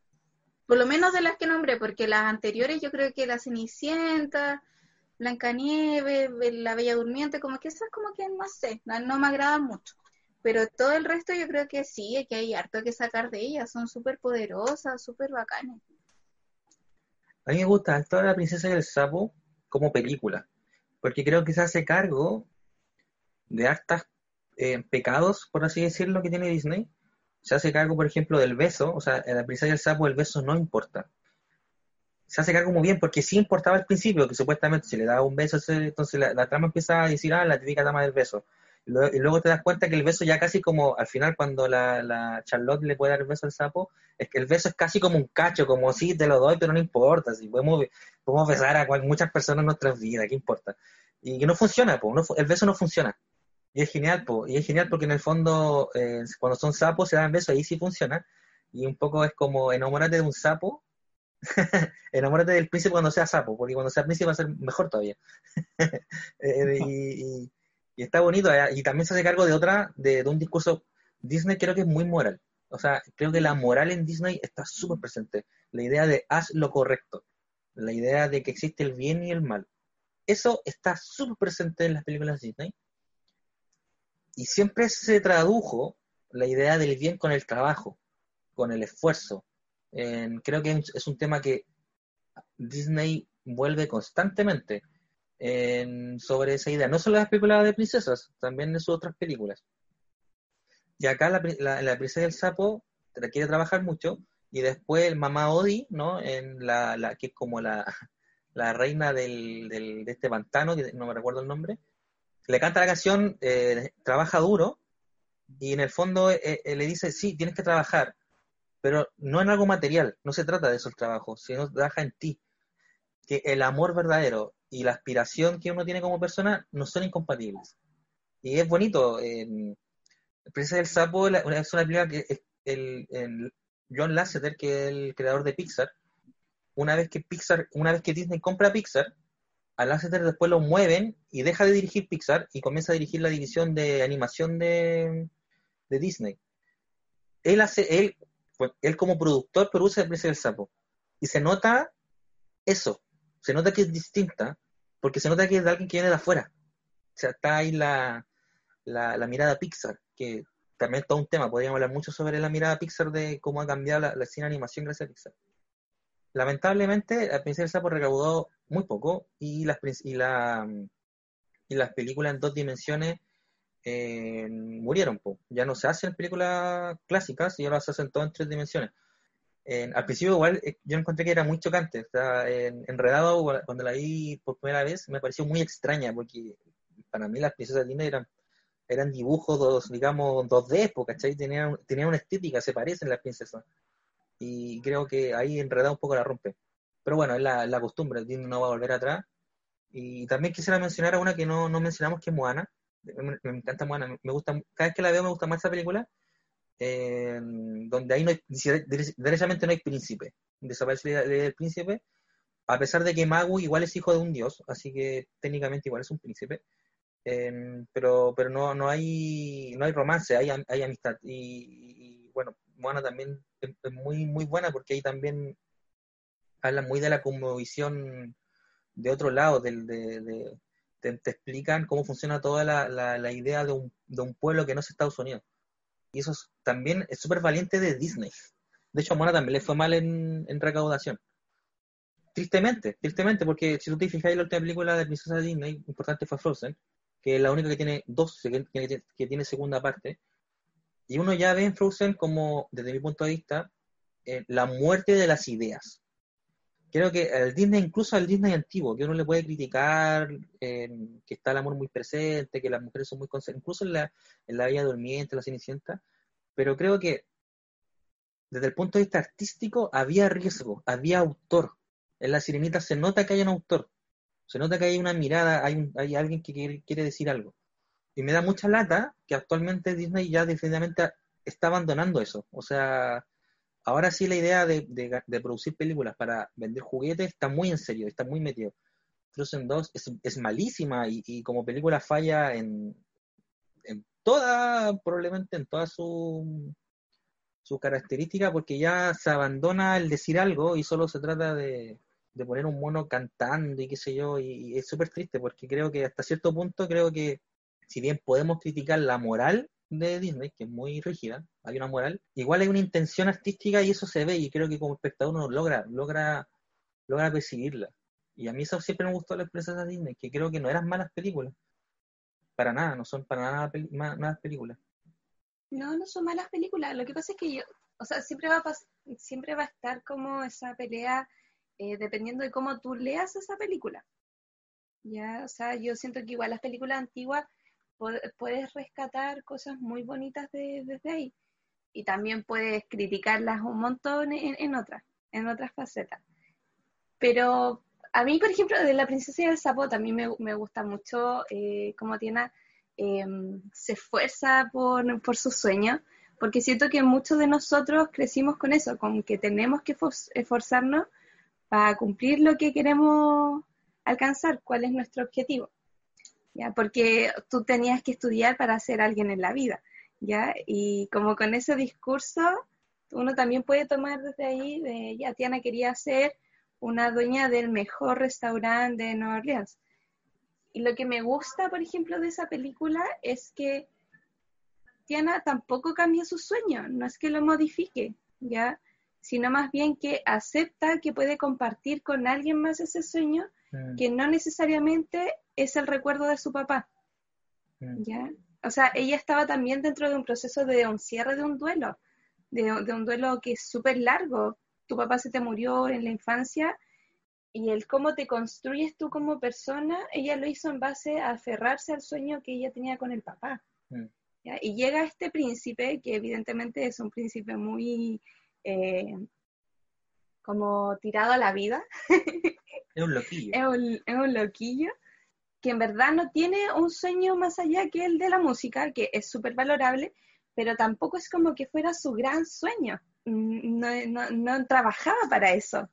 por lo menos de las que nombré, porque las anteriores yo creo que la Cenicienta, Blancanieves, la Bella Durmiente, como que esas como que no sé, no me agradan mucho pero todo el resto yo creo que sí, que hay harto que sacar de ellas, son súper poderosas, súper bacanas. A mí me gusta toda la princesa del sapo como película, porque creo que se hace cargo de hartas eh, pecados, por así decirlo, que tiene Disney, se hace cargo, por ejemplo, del beso, o sea, en la princesa y el sapo el beso no importa. Se hace cargo muy bien porque sí importaba al principio, que supuestamente si le daba un beso, entonces la, trama empieza a decir, ah, la típica dama del beso. Y luego, te das cuenta que el beso ya casi como, al final cuando la, Charlotte le puede dar el beso al sapo, es que el beso es casi como un cacho, como sí, te lo doy, pero no importa, si podemos, podemos besar a muchas personas en nuestras vidas, ¿qué importa? Y que no funciona, fu- el beso no funciona. Y es genial, po, y es genial porque en el fondo, eh, cuando son sapos se dan besos, ahí sí funciona. Y un poco es como enamórate de un sapo, enamórate del príncipe cuando sea sapo, porque cuando sea príncipe va a ser mejor todavía. Eh, y, y- está bonito, eh, y también se hace cargo de otra, de, de un discurso, Disney creo que es muy moral. O sea, creo que la moral en Disney está súper presente. La idea de haz lo correcto, la idea de que existe el bien y el mal. Eso está súper presente en las películas Disney. Y siempre se tradujo la idea del bien con el trabajo, con el esfuerzo. Creo que es un tema que Disney vuelve constantemente en- sobre esa idea. No solo las películas de princesas, también en sus otras películas. Y acá la, la, la princesa del sapo quiere trabajar mucho y después el mamá Odi, ¿no? En la, que es como la, reina del, del- de este pantano, no me recuerdo el nombre, le canta la canción eh, Trabaja duro y en el fondo eh, eh, le dice, sí, tienes que trabajar, pero no en algo material, no se trata de eso el trabajo, sino trabaja en ti. Que el amor verdadero y la aspiración que uno tiene como persona no son incompatibles. Y es bonito. Eh, Princesa del Sapo es una película que es el, el John Lasseter, que es el creador de Pixar, una vez que Pixar, una vez que Disney compra Pixar, a Lasseter después lo mueven y deja de dirigir Pixar y comienza a dirigir la división de animación de, de Disney. Él hace, él, él como productor produce el Princesa del Sapo. Y se nota eso, se nota que es distinta, porque se nota que es de alguien que viene de afuera. O sea, está ahí la, la, la mirada Pixar, que también es todo un tema, podríamos hablar mucho sobre la mirada Pixar de cómo ha cambiado la, la cine animación gracias a Pixar. Lamentablemente, la Princesa del Sapo recaudó muy poco y las, y la, y las películas en dos dimensiones eh, murieron. po. Ya no se hacen películas clásicas y ahora se hacen todo en tres dimensiones. En- al principio igual eh, yo encontré que era muy chocante. O enredado, cuando la vi por primera vez, me pareció muy extraña porque para mí las princesas Disney eran, eran dibujos, dos, digamos, 2D, po, ¿cachai? Tenían, tenían una estética, se parecen las princesas. Y creo que ahí enredado un poco la rompe. Pero bueno, es la, la costumbre, Disney no va a volver atrás. Y también quisiera mencionar a una que no, no mencionamos, que es Moana. Me, me encanta Moana, me, gusta, cada vez que la veo me gusta más esa película, eh, donde ahí no hay, dere- derechamente no hay príncipe. Desaparece idea del príncipe, a pesar de que Magu igual es hijo de un dios, así que técnicamente igual es un príncipe. Eh, pero pero no, no hay no hay romance, hay, hay amistad. Y, y, bueno, Moana también es, muy, muy buena porque ahí también habla muy de la cosmovisión de otro lado, del, de, de- te, te explican cómo funciona toda la, la, la idea de un, de un pueblo que no es Estados Unidos. Y eso es- también es súper valiente de Disney. De hecho, a Moana también le fue mal en, en recaudación. Tristemente, tristemente, porque si tú te fijas, la última película de Princesa Disney importante fue Frozen, que es la única que tiene dos, que, que- que tiene segunda parte. Y uno ya ve en Frozen como, desde mi punto de vista, eh, la muerte de las ideas. Creo que el Disney, incluso al Disney antiguo, que uno le puede criticar, eh, que está el amor muy presente, que las mujeres son muy conservadoras, incluso en la, en la Bella Durmiente, la Cenicienta, pero creo que desde el punto de vista artístico había riesgo, había autor. En la Sirenita se nota que hay un autor, se nota que hay una mirada, hay, un- hay alguien que quiere, quiere decir algo. Y me da mucha lata que actualmente Disney ya definitivamente está abandonando eso. O sea, ahora sí la idea de, de- producir películas para vender juguetes está muy en serio, está muy metido. Frozen 2 es, es malísima y, y como película falla en, en toda, probablemente en toda su, su característica, porque ya se abandona el decir algo y solo se trata de, de poner un mono cantando y qué sé yo, y, y es súper triste porque creo que hasta cierto punto creo que si bien podemos criticar la moral de Disney, que es muy rígida, hay una moral, igual hay una intención artística y eso se ve y creo que como espectador uno logra, logra, logra percibirla. Y a mí eso siempre me gustó las de Disney, que creo que no eran malas películas. Para nada, no son para nada malas películas. No, no son malas películas. Lo que pasa es que yo, o sea, siempre va a, siempre va a estar como esa pelea eh, dependiendo de cómo tú leas esa película. Ya, o sea, yo siento que igual las películas antiguas puedes rescatar cosas muy bonitas de- desde ahí. Y también puedes criticarlas un montón en, en otras, en otras facetas. Pero a mí, por ejemplo, de La Princesa y el Sapo también me, me gusta mucho eh, cómo Tiana eh, se esfuerza por, por sus sueños, porque siento que muchos de nosotros crecimos con eso, con que tenemos que esfor- esforzarnos para cumplir lo que queremos alcanzar, cuál es nuestro objetivo. ¿Ya? Porque tú tenías que estudiar para ser alguien en la vida, ¿ya? Y como con ese discurso, uno también puede tomar desde ahí, de, ya, Tiana quería ser una dueña del mejor restaurante de Nueva Orleans. Y lo que me gusta, por ejemplo, de esa película es que Tiana tampoco cambia su sueño, no es que lo modifique, ¿ya? Sino más bien que acepta que puede compartir con alguien más ese sueño que no necesariamente es el recuerdo de su papá. ¿ya? O sea, ella estaba también dentro de un proceso de un cierre de un duelo, de, de un duelo que es súper largo. Tu papá se te murió en la infancia y el cómo te construyes tú como persona, ella lo hizo en base a aferrarse al sueño que ella tenía con el papá. ¿ya? Y llega este príncipe, que evidentemente es un príncipe muy eh, como tirado a la vida, Es un loquillo. es un, es un loquillo que en verdad no tiene un sueño más allá que el de la música, que es súper valorable, pero tampoco es como que fuera su gran sueño. Mm, No, no- no trabajaba para eso.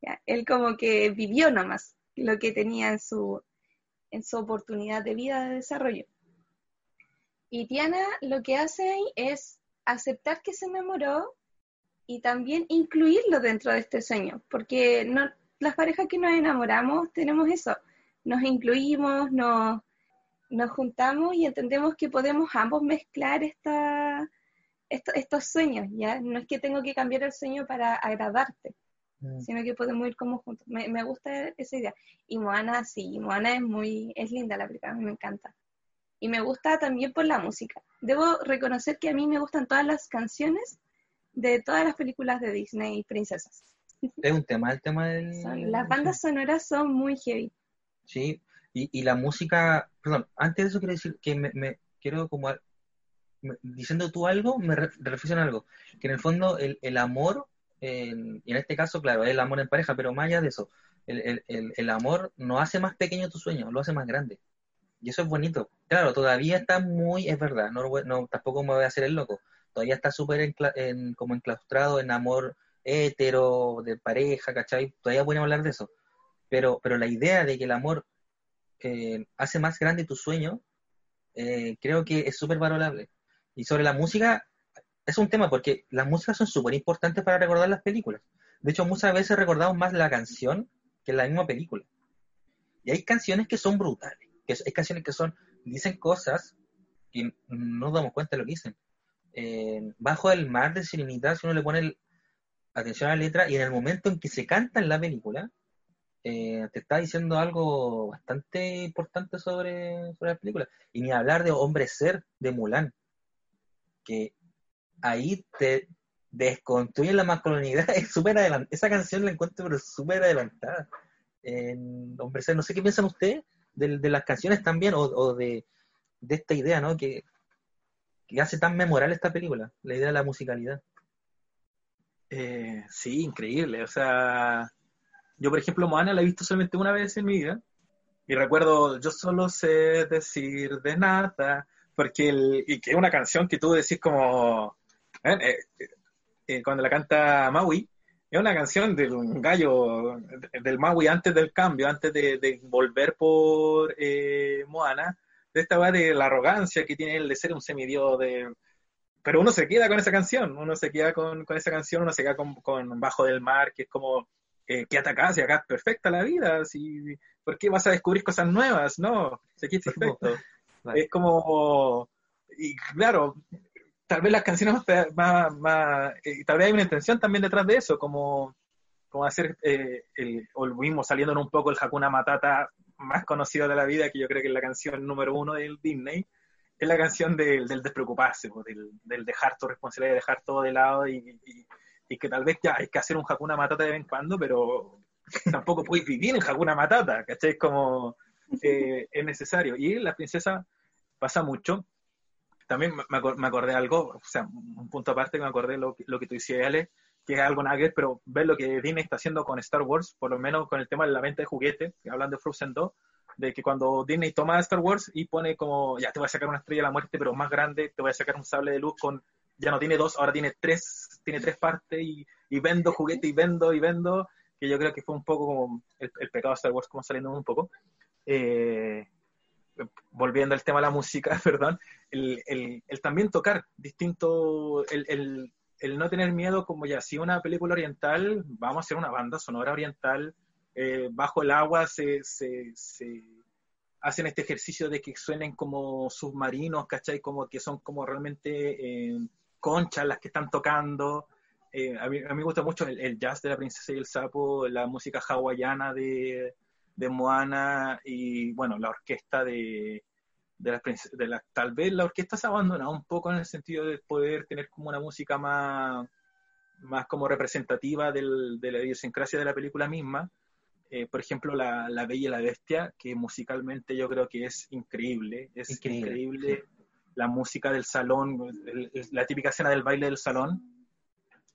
¿ya? Él como que vivió nomás lo que tenía en su, en su oportunidad de vida de desarrollo. Y Tiana lo que hace ahí es aceptar que se enamoró y también incluirlo dentro de este sueño, porque no, las parejas que nos enamoramos tenemos eso, nos incluimos, nos, nos juntamos y entendemos que podemos ambos mezclar esta, esto- estos sueños, ¿ya? No es que tengo que cambiar el sueño para agradarte, Mm. sino que podemos ir como juntos. Me, me gusta esa idea. Y Moana, sí, Moana es muy, es linda la película, a mí me encanta. Y me gusta también por la música. Debo reconocer que a mí me gustan todas las canciones de todas las películas de Disney y princesas. Es un tema, el tema del... Son- las bandas sonoras son muy heavy. Sí, y, la música, perdón, antes de eso quiero decir que me, me- quiero como, me- diciendo tú algo, me re- reflexiono en algo, que en el fondo el, el amor, en- y en este caso, claro, el amor en pareja, pero más allá de eso, el, el, el, amor no hace más pequeño tu sueño, lo hace más grande. Y eso es bonito. Claro, todavía está muy, es verdad, no, tampoco me voy a hacer el loco, todavía está súper en, como enclaustrado en amor hetero, de pareja, ¿cachai? Todavía podemos hablar de eso. Pero, pero la idea de que el amor eh, hace más grande tu sueño, eh, creo que es súper valorable. Y sobre la música, es un tema porque las músicas son súper importantes para recordar las películas. De hecho, muchas veces recordamos más la canción que la misma película. Y hay canciones que son brutales, que hay canciones que son, dicen cosas que no nos damos cuenta de lo que dicen. Eh, Bajo el mar de Sirenita, si uno le pone atención a la letra, y en el momento en que se canta en la película, eh, te está diciendo algo bastante importante sobre, sobre la película. Y ni hablar de Hombre Ser de Mulan, que ahí te desconstruye la masculinidad. Es adelant- Esa canción la encuentro súper adelantada. Hombre Ser, no sé qué piensan ustedes de, de las canciones también, o, o de, de esta idea, ¿no? Que, que hace tan memorable esta película, la idea de la musicalidad. Eh, sí, increíble. O sea, yo por ejemplo Moana la he visto solamente una vez en mi vida y recuerdo yo solo sé decir de nada porque el, y que es una canción que tú decís como eh, eh, eh, cuando la canta Maui es una canción de un gallo del Maui antes del cambio, antes de, de volver por eh, Moana, de esta va de la arrogancia que tiene él de ser un semidios de pero uno se queda con esa canción, uno se queda con, con esa canción, uno se queda con, con Bajo del Mar, que es como, eh, ¿qué atacás? Y acá es perfecta la vida, si, ¿por qué vas a descubrir cosas nuevas? No, si aquí es perfecto. Vale. Es como, y claro, tal vez las canciones más, más, más- eh, tal vez hay una intención también detrás de eso, como, como hacer, eh, el, o mismo saliendo un poco el Hakuna Matata más conocido de la vida, que yo creo que es la canción número uno del Disney, es la canción del, del despreocuparse, del, del dejar tu responsabilidad, dejar todo de lado y, y- y que tal vez ya hay que hacer un Hakuna Matata de vez en cuando, pero tampoco puedes vivir en Hakuna Matata, ¿cachai? Como eh, es necesario. Y la princesa pasa mucho. También me, acor- me acordé algo, o sea, un punto aparte que me acordé lo, que- lo que tú decías, Ale, que es algo nada pero ver lo que Disney está haciendo con Star Wars, por lo menos con el tema de la venta de juguetes, que hablan de Frozen 2, de que cuando Disney toma Star Wars y pone como, ya te voy a sacar una estrella de la muerte, pero más grande, te voy a sacar un sable de luz con, ya no tiene dos, ahora tiene tres, tiene tres partes y, y vendo juguetes y vendo y vendo, que yo creo que fue un poco como el, el pecado de Star Wars, como saliendo un poco. Eh, volviendo al tema de la música, perdón, el, el- el también tocar distinto, el- el no tener miedo como ya, si una película oriental, vamos a hacer una banda sonora oriental, eh, bajo el agua se, se, se hacen este ejercicio de que suenen como submarinos, ¿cachai? Como que son como realmente eh, conchas las que están tocando. Eh, a, mí, a mí me gusta mucho el, el jazz de la princesa y el sapo, la música hawaiana de, de Moana y bueno, la orquesta de, de las princes- de la- tal vez la orquesta se ha abandonado un poco en el sentido de poder tener como una música más, más como representativa del- de la idiosincrasia de la película misma. Eh, por ejemplo, la, la Bella y la Bestia, que musicalmente yo creo que es increíble, es Increíble, increíble, la música del salón, el- el- la típica escena del baile del salón,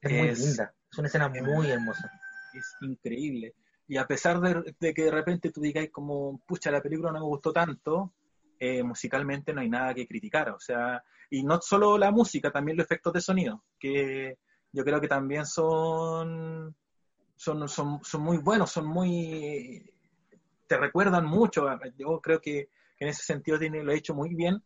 Es muy Es- linda. Es una escena muy hermosa. es increíble. Y a pesar de, de que de repente tú digas como, pucha, la película no me gustó tanto, eh, musicalmente no hay nada que criticar. O sea, y no solo la música, también los efectos de sonido, que yo creo que también son, son, son, son muy buenos, son muy... te recuerdan mucho. Yo creo que en ese sentido tiene, lo ha hecho muy bien.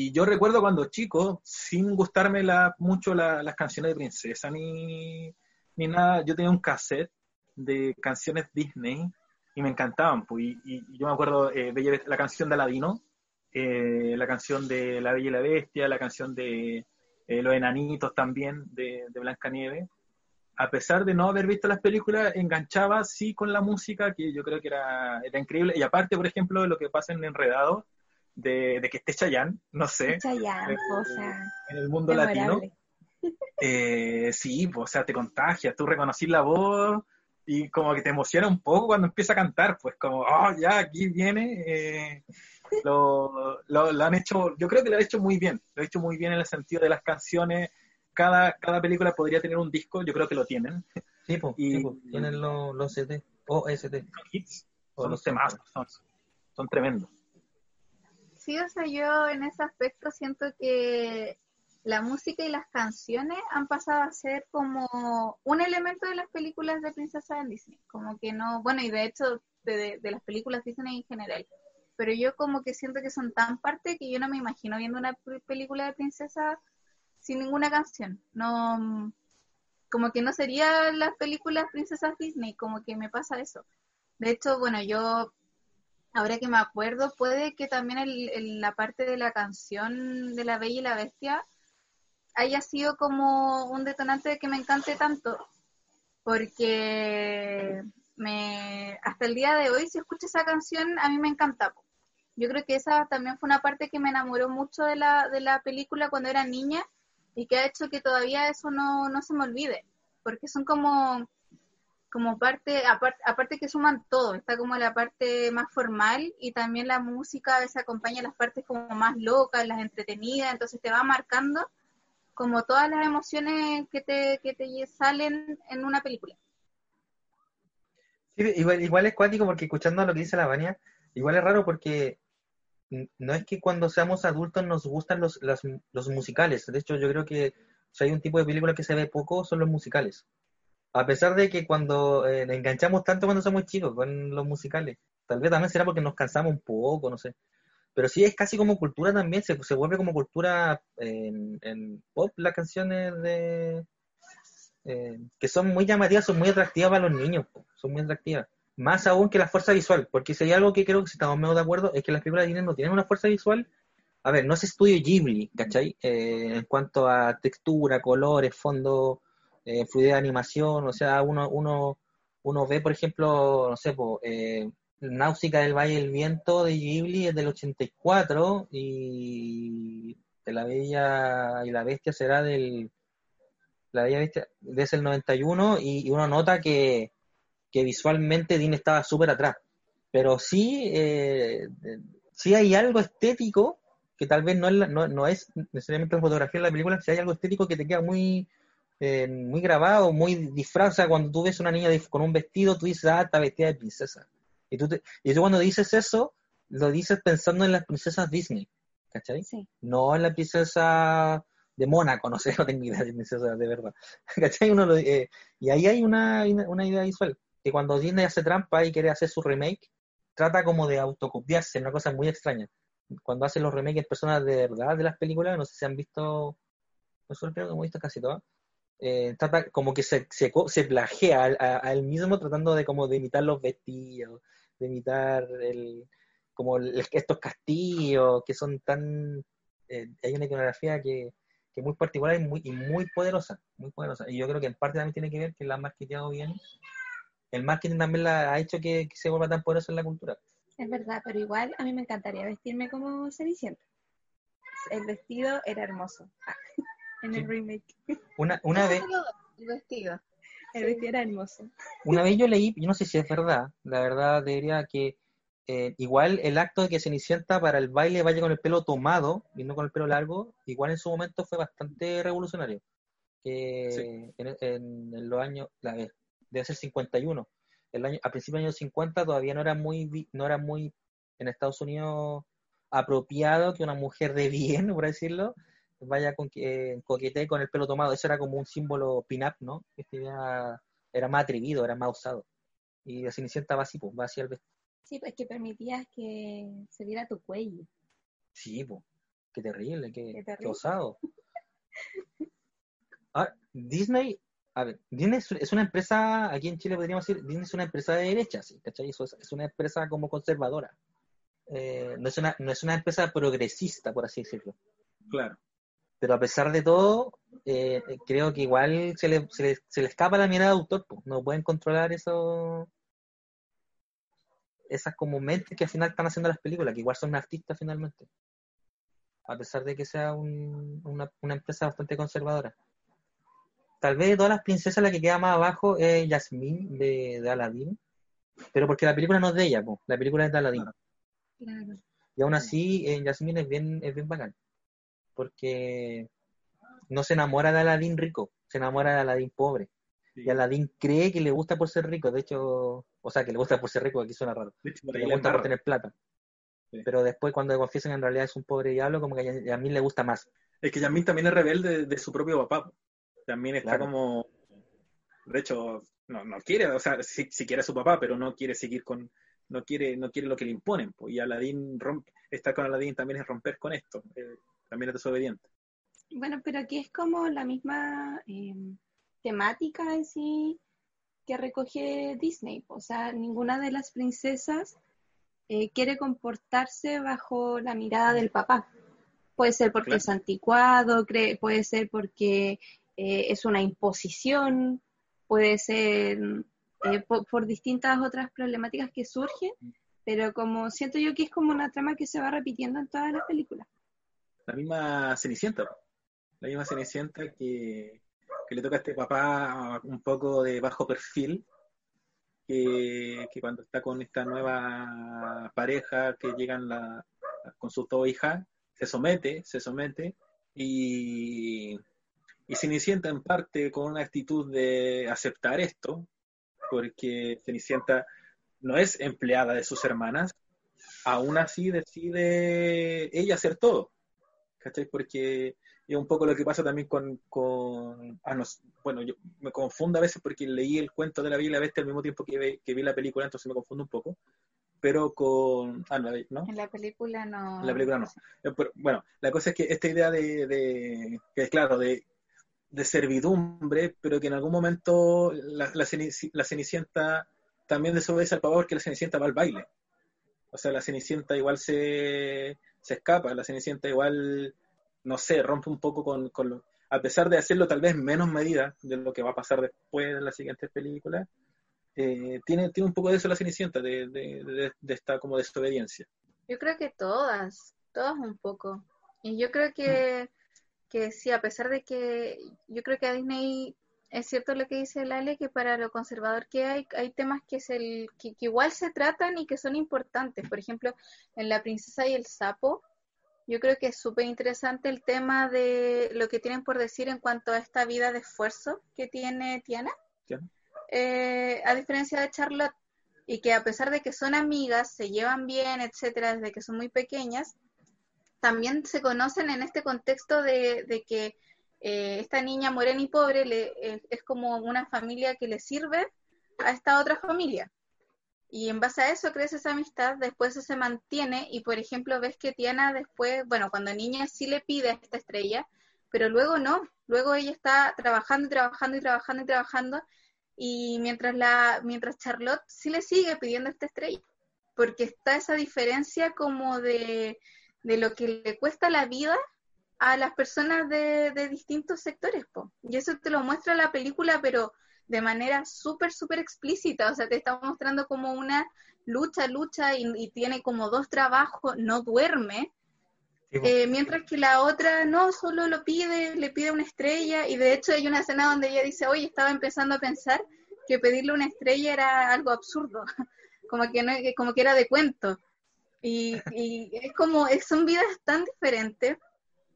Y yo recuerdo cuando chico, sin gustarme la, mucho la- las canciones de princesa ni, ni nada, yo tenía un cassette de canciones Disney y me encantaban. Pues, y, yo me acuerdo eh, la canción de Aladino, eh, la canción de La Bella y la Bestia, la canción de eh, Los Enanitos también, de, de Blancanieves. A pesar de no haber visto las películas, enganchaba sí con la música, que yo creo que era, era increíble. Y aparte, por ejemplo, lo que pasa en Enredado, de, de que esté Chayanne, no sé, Chayanne, Eh, o sea, en el mundo latino. memorable. Eh, sí, pues, o sea, te contagia, tú reconocís la voz y como que te emociona un poco cuando empieza a cantar, pues como, oh, ya, aquí viene. eh, lo, lo, lo han hecho, yo creo que lo han hecho muy bien, lo han hecho muy bien en el sentido de las canciones. Cada, cada película podría tener un disco, yo creo que lo tienen. Sí, pues, Y- sí, po. tienen los, los CT o ST. Son hits, son los temas, son, son tremendos. Sí, o sea, yo en ese aspecto siento que la música y las canciones han pasado a ser como un elemento de las películas de princesa en Disney. Como que no, bueno, y de hecho de, de- de las películas Disney en general. Pero yo como que siento que son tan parte que yo no me imagino viendo una pe- película de princesa sin ninguna canción. No, como que no sería las películas princesas Disney, como que me pasa eso. De hecho, bueno, yo Ahora que me acuerdo, puede que también el- la parte de la canción de La Bella y la Bestia haya sido como un detonante de que me encante tanto, porque me, hasta el día de hoy, si escucho esa canción, a mí me encanta. Yo creo que esa también fue una parte que me enamoró mucho de la, de la película cuando era niña y que ha hecho que todavía eso no, no se me olvide, porque son como como parte, aparte, aparte que suman todo, está como la parte más formal y también la música a veces acompaña las partes como más locas, las entretenidas, entonces te va marcando como todas las emociones que te, que te salen en una película. Igual, es cuático porque escuchando lo que dice la Vania, igual es raro porque no es que cuando seamos adultos nos gustan los musicales. De hecho, yo creo que si hay un tipo de película que se ve poco, son los musicales. A pesar de que cuando eh, enganchamos tanto cuando somos chicos con los musicales, tal vez también será porque nos cansamos un poco, no sé. Pero sí es casi como cultura también, se, se vuelve como cultura en, en pop las canciones de eh, que son muy llamativas, son muy atractivas para los niños, son muy atractivas. Más aún que la fuerza visual, porque si hay algo que creo que si estamos medio de acuerdo es que las películas de Disney no tienen una fuerza visual. A ver, no es estudio Ghibli, ¿cachai? Eh, en cuanto a textura, colores, fondo, eh, fluidez de animación, o sea, uno, uno, uno ve, por ejemplo, no sé, po, eh, del Valle del Viento de Ghibli es del 84 y de La Bella y la Bestia será del La Bella Bestia desde el 91 y, y uno nota que, que visualmente Dean estaba súper atrás. Pero sí, eh, sí hay algo estético que tal vez no es, la- no, no es necesariamente la fotografía de la película, si hay algo estético que te queda muy, eh, muy grabado, muy disfraz. O sea, cuando tú ves una niña con un vestido, tú dices, ah, está vestida de princesa. Y tú, te- y tú cuando dices eso, lo dices pensando en las princesas Disney, ¿cachai? Sí. No en la princesa de Mónaco, no sé, no tengo idea de princesa de verdad. ¿Cachai? Uno lo- eh, y ahí hay una, una idea visual, que cuando Disney hace trampa y quiere hacer su remake, trata como de autocopiarse, una cosa muy extraña. Cuando hace los remakes personas de verdad de las películas, no sé si han visto, nosotros creo que hemos visto casi todas, eh, trata como que se, se, se plagea a, a- él mismo tratando de como de imitar los vestidos, de imitar el, como estos castillos que son tan, eh, hay una iconografía que, que es muy particular y muy, y muy poderosa, muy poderosa. Y yo creo que en parte también tiene que ver que la han marketeado bien. El marketing también la ha hecho que, se vuelva tan poderoso en la cultura. Es verdad, pero igual a mí me encantaría vestirme como Cenicienta. El vestido era hermoso. Ah, en el remake. Una, una vez, El vestido. El vestido era hermoso. Una vez yo leí, yo no sé si es verdad, la verdad diría que eh, igual el acto de que Cenicienta para el baile vaya con el pelo tomado y no con el pelo largo, igual en su momento fue bastante revolucionario. Que Sí. en, en- en los años, la, vez, debe ser 51, el año, a principios de los años 50 todavía no era muy, vi- no era muy en Estados Unidos apropiado que una mujer de bien, por decirlo, vaya con eh, coquetee con el pelo tomado. Eso era como un símbolo pin-up, ¿no? Este era, era más atrevido, era más usado. Y la Cenicienta va así, pues, va hacia el vestido. Sí, pues que permitías que se viera tu cuello. Sí, pues, qué terrible, qué, Qué qué terrible. osado. Ah, Disney, a ver, Disney es- es una empresa, aquí en Chile podríamos decir, Disney es una empresa de derecha, ¿sí? ¿cachai? Eso es, es una empresa como conservadora. Eh, no, es una, no es una empresa progresista, por así decirlo. Claro. Pero a pesar de todo, eh, eh, creo que igual se le, se, le, se le escapa la mirada de autor, pues. no pueden controlar eso, esas como mentes que al final están haciendo las películas, que igual son artistas finalmente, a pesar de que sea un- una, una empresa bastante conservadora. Tal vez de todas las princesas la que queda más abajo es Jasmine de, de Aladdin, pero porque la película no es de ella, po. la película es de Aladdin. Claro. Y aún así, eh, Jasmine es bien, es bien bacán. Porque no se enamora de Aladdin rico, se enamora de Aladdin pobre. Sí. Y Aladdin cree que le gusta por ser rico. De hecho, o sea, que le gusta por ser rico, aquí suena raro. De hecho, Que le gusta por tener plata. Sí. Pero después, cuando le confiesan en realidad es un pobre diablo, como que a mí le gusta más. Es que Yasmín también es rebelde de, de su propio papá. También está Claro. como. De hecho, no, no quiere, o sea, sí, sí quiere a su papá, pero no quiere seguir con. No quiere, no quiere lo que le imponen. Pues, y Aladín rompe, estar con Aladín también es romper con esto. eh, también es desobediente. Bueno, pero aquí es como la misma eh, temática en sí que recoge Disney. O sea, ninguna de las princesas eh, quiere comportarse bajo la mirada del papá. Puede ser porque Claro. es anticuado, cree, puede ser porque eh, es una imposición, puede ser eh, por, por distintas otras problemáticas que surgen, pero como siento yo que es como una trama que se va repitiendo en todas las películas. La misma Cenicienta. La misma Cenicienta que, que le toca a este papá un poco de bajo perfil. Que, que cuando está con esta nueva pareja que llegan la, con sus dos hijas, se somete, se somete y, y Cenicienta en parte con una actitud de aceptar esto, porque Cenicienta no es empleada de sus hermanas, aún así decide ella hacer todo, ¿cachai? Porque es un poco lo que pasa también con, con ah, no, bueno, yo me confundo a veces porque leí el cuento de la Bella y la Bestia al mismo tiempo que, ve- que vi la película, entonces me confundo un poco, pero con, ah, no, ¿no? En la película no. En la película no. Eh, pero, bueno, la cosa es que esta idea de, de que claro, de, de servidumbre, pero que en algún momento la, la, la Cenicienta también desobedece al papá porque la Cenicienta va al baile. O sea, la Cenicienta igual se, se escapa, la Cenicienta igual, no sé, rompe un poco con, con lo, a pesar de hacerlo tal vez en menos medida de lo que va a pasar después en las siguientes películas, eh, tiene, tiene un poco de eso la Cenicienta, de, de, de, de esta como desobediencia. Yo creo que todas, todas un poco. Y yo creo que, que sí, a pesar de que yo creo que a Disney es cierto lo que dice Lale, que para lo conservador que hay, hay temas que, es el, que, que igual se tratan y que son importantes. Por ejemplo, en La princesa y el sapo, yo creo que es súper interesante el tema de lo que tienen por decir en cuanto a esta vida de esfuerzo que tiene Tiana. Eh, a diferencia de Charlotte, y que a pesar de que son amigas, se llevan bien, etcétera, desde que son muy pequeñas, también se conocen en este contexto de, de que eh, esta niña morena y pobre es como una familia que le sirve a esta otra familia. Y en base a eso crece esa amistad, después eso se mantiene y por ejemplo ves que Tiana después, bueno, cuando niña sí le pide a esta estrella, pero luego no, luego ella está trabajando y trabajando y trabajando y trabajando y mientras la mientras Charlotte sí le sigue pidiendo esta estrella, porque está esa diferencia como de, de lo que le cuesta la vida a las personas de, de distintos sectores, po. y eso te lo muestra la película, pero de manera súper, súper explícita, o sea, te está mostrando como una lucha, lucha y, y tiene como dos trabajos, no duerme, Sí, eh, mientras que la otra no, solo lo pide, le pide una estrella y de hecho hay una escena donde ella dice, oye, estaba empezando a pensar que pedirle una estrella era algo absurdo, como que, no, como que era de cuento. Y, y es como, son vidas tan diferentes.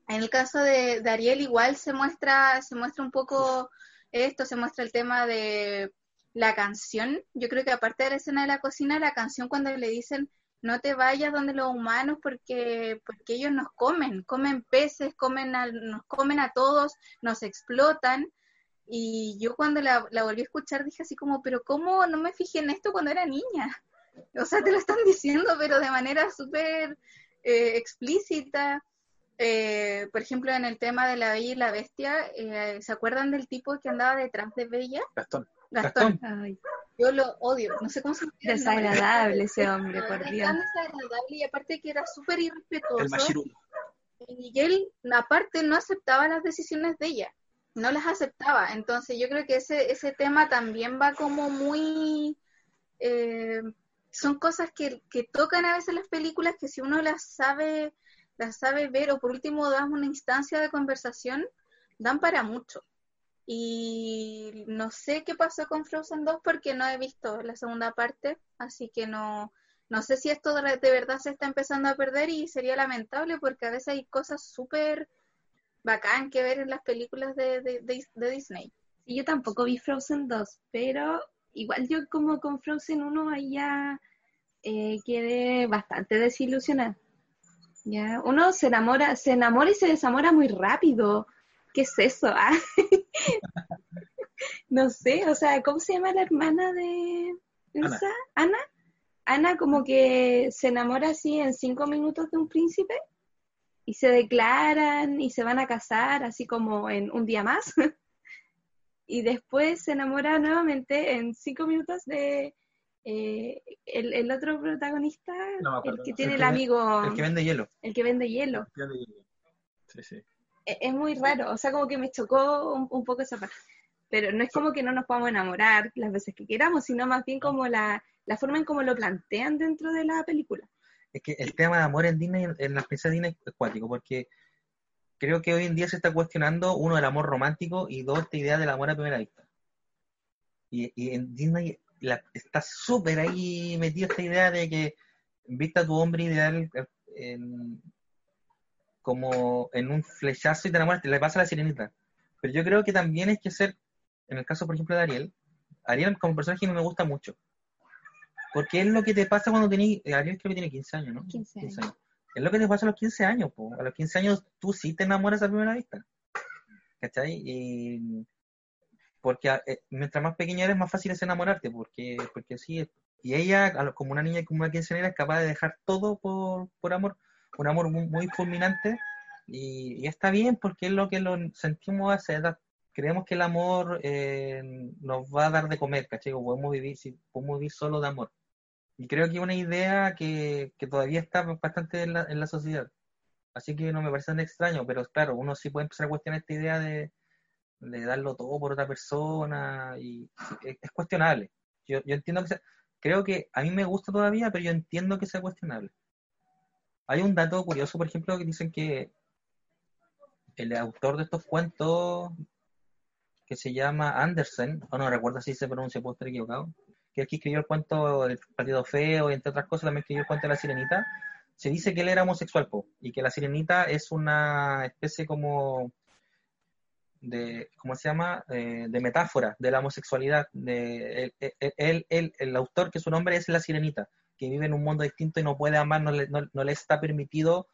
En el caso de, de Ariel igual se muestra, se muestra un poco esto, se muestra el tema de la canción. Yo creo que aparte de la escena de la cocina, la canción cuando le dicen no te vayas donde los humanos porque, porque ellos nos comen, comen peces, comen a- nos comen a todos, nos explotan. Y yo cuando la, volví a escuchar dije así como, pero ¿cómo no me fijé en esto cuando era niña? O sea, te lo están diciendo, pero de manera súper eh, explícita. Eh, por ejemplo, en el tema de la Bella y la Bestia, eh, ¿se acuerdan del tipo que andaba detrás de Bella? Gastón. Gastón. Ay, Yo lo odio, no sé cómo se llama. desagradable ese hombre, por Era Dios. tan desagradable y aparte que era súper irrespetuoso. El. Y él, aparte, no aceptaba las decisiones de ella, no las aceptaba. Entonces, yo creo que ese, ese tema también va como muy. eh, son cosas que, que tocan a veces las películas que si uno las sabe, las sabe ver, o por último das una instancia de conversación, dan para mucho. Y no sé qué pasó con Frozen 2 porque no he visto la segunda parte, así que no, no sé si esto de verdad se está empezando a perder y sería lamentable porque a veces hay cosas súper bacán que ver en las películas de, de, de- de Disney. Sí, yo tampoco vi Frozen 2, pero igual yo como con Frozen 1 ahí ya eh, quedé bastante desilusionada. Ya, uno se enamora, se enamora y se desamora muy rápido. ¿Qué es eso? ah? no sé, o sea, ¿cómo se llama la hermana de Ana. Elsa? Ana. Ana como que se enamora así en cinco minutos de un príncipe y se declaran y se van a casar así como en un día más. y después se enamora nuevamente en cinco minutos de eh, el, el otro protagonista, No el que tiene El que amigo, El que vende hielo. el que vende hielo. Sí, sí. E- Es muy raro, o sea, como que me chocó un, un poco esa parte. Pero no es como que no nos podamos enamorar las veces que queramos, sino más bien como la, la forma en cómo lo plantean dentro de la película. Es que el tema de amor en Disney, en las princesas Disney, es cuático, porque creo que hoy en día se está cuestionando, uno, el amor romántico, y dos, esta idea del amor a primera vista. Y, y en Disney la- está súper ahí metida esta idea de que viste a tu hombre ideal eh, en- como en un flechazo y te enamoras, te le pasa a la sirenita. Pero yo creo que también hay que ser, en el caso, por ejemplo, de Ariel, Ariel como personaje no me gusta mucho. Porque es lo que te pasa cuando tenés, Ariel creo que tiene 15 años, ¿no? 15 años. Es lo que te pasa a los 15 años, po. A los 15 años tú sí te enamoras a primera vista. ¿Cachai? Y porque eh, mientras más pequeña eres, más fácil es enamorarte, porque, porque sí. Y ella, como una niña como una quinceañera, es capaz de dejar todo por, por amor, un amor muy, muy fulminante. Y, y está bien, porque es lo que lo sentimos a esa edad. Creemos que el amor eh, nos va a dar de comer, ¿cachai? Podemos vivir, si podemos vivir solo de amor. Y creo que es una idea que, que todavía está bastante en la, en la sociedad. Así que no me parece tan extraño, pero claro, uno sí puede empezar a cuestionar esta idea de, de darlo todo por otra persona y es, es cuestionable. Yo, yo entiendo que sea- creo que a mí me gusta todavía, pero yo entiendo que sea cuestionable. Hay un dato curioso, por ejemplo, que dicen que el autor de estos cuentos, que se llama Andersen, o no recuerdo si se pronuncia, puedo estar equivocado, que es que escribió el cuento El Partido Feo, y entre otras cosas también escribió el cuento de la Sirenita, se dice que él era homosexual, po, y que la Sirenita es una especie como de, ¿cómo se llama? Eh, de metáfora de la homosexualidad. De, él- él- él- el autor, que su nombre es La Sirenita, que vive en un mundo distinto y no puede amar, no le, no- no le está permitido.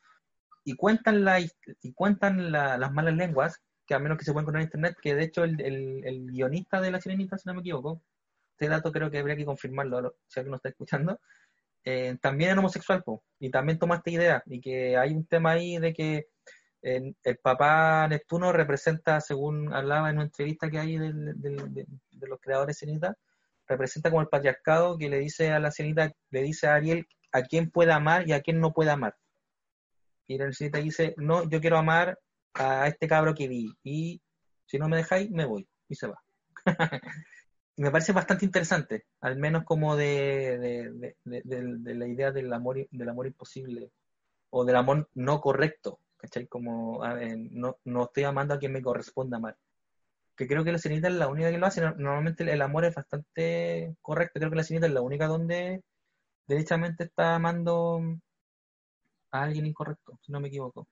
Y cuentan, la, y cuentan la- las malas lenguas, que a menos que se pueden encontrar en internet, que de hecho el, el- el guionista de La Sirenita, si no me equivoco, este dato creo que habría que confirmarlo, lo- si alguien no está escuchando, eh, también es homosexual, po, y también toma esta idea, y que hay un tema ahí de que el papá Neptuno representa, según hablaba en una entrevista que hay de, los creadores de representa como el patriarcado que le dice a la Sirenita, le dice a Ariel a quién puede amar y a quién no puede amar. Y la Sirenita dice, no, yo quiero amar a este cabro que vi, y si no me dejáis, me voy, y se va. Me parece bastante interesante, al menos como de la idea del amor, del amor imposible, o del amor no correcto, ¿cachai? Como a ver, no, no estoy amando a quien me corresponde amar. Que creo que la Sirenita es la única que lo hace. No- Normalmente el amor es bastante correcto. Creo que la Sirenita es la única donde derechamente está amando a alguien incorrecto, si no me equivoco.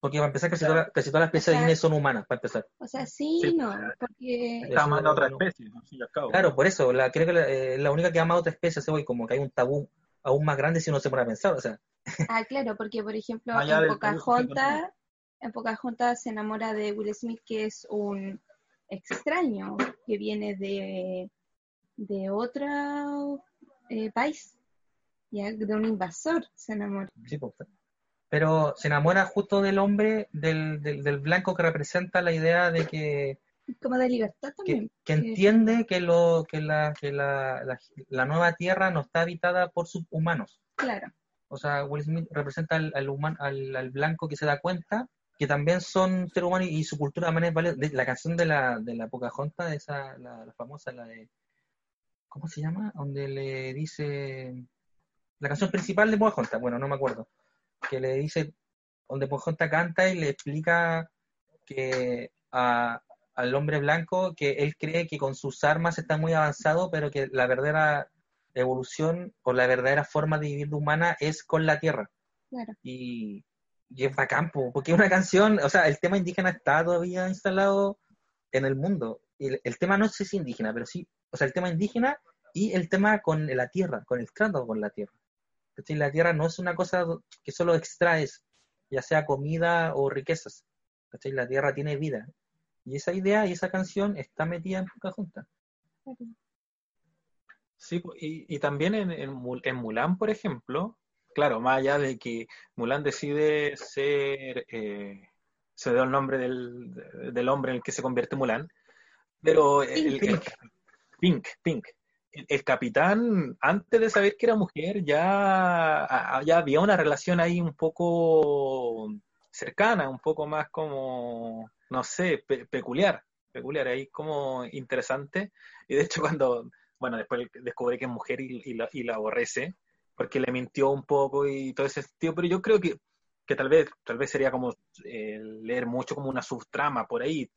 Porque para empezar, casi, todas, casi todas las especies de O sea- Disney son humanas, para empezar. O sea, sí, Sí. no, porque Está amando a otra no. especie, cabo. Claro, por eso, la, creo que la, eh, la única que ama a otra especie, se voy como que hay un tabú aún más grande si uno se pone a pensar. O sea, Ah, claro, porque por ejemplo en Pocahontas, en Pocahontas se enamora de Will Smith, que es un extraño que viene de, de otro eh, país, ya de un invasor se enamora. Sí, pues. Pero se enamora justo del hombre, del, del, del blanco que representa la idea de que, Como de libertad que, también. que entiende que, lo, que, la, que la, la, la nueva tierra no está habitada por subhumanos. Claro, O sea, Will Smith representa al, al, human- al, al blanco que se da cuenta que también son seres humanos y, y su cultura también es. De- La canción de la, de la Pocahontas, esa, la, la famosa, la de. ¿Cómo se llama? Donde le dice. La canción principal de Pocahontas, bueno, no me acuerdo. Que le dice. Donde Pocahontas canta y le explica que a- al hombre blanco que él cree que con sus armas está muy avanzado, pero que la verdadera evolución o la verdadera forma de vivir de humana es con la tierra. claro. Y, y es bacán, po, porque es una canción, o sea, el tema indígena está todavía instalado en el mundo. El, el tema no sé si indígena, pero sí, o sea, el tema indígena y el tema con la tierra, con el trato con la tierra. ¿Cachai? La tierra no es una cosa que solo extraes, ya sea comida o riquezas. ¿cachai? La tierra tiene vida. Y esa idea y esa canción está metida en Pocahontas. Sí, y, y también en, en, en Mulan, por ejemplo, claro, más allá de que Mulan decide ser, eh, se dio el nombre del, del hombre en el que se convierte Mulan, pero el, el- Pink. Pink, Pink. El, el capitán, antes de saber que era mujer, ya, ya había una relación ahí un poco cercana, un poco más como, no sé, pe- peculiar, peculiar, ahí como interesante. Y de hecho cuando, bueno, después descubrí que es mujer y, y la, y la aborrece, porque le mintió un poco y todo ese sentido, pero yo creo que, que tal vez, tal vez sería como eh, leer mucho como una subtrama por ahí,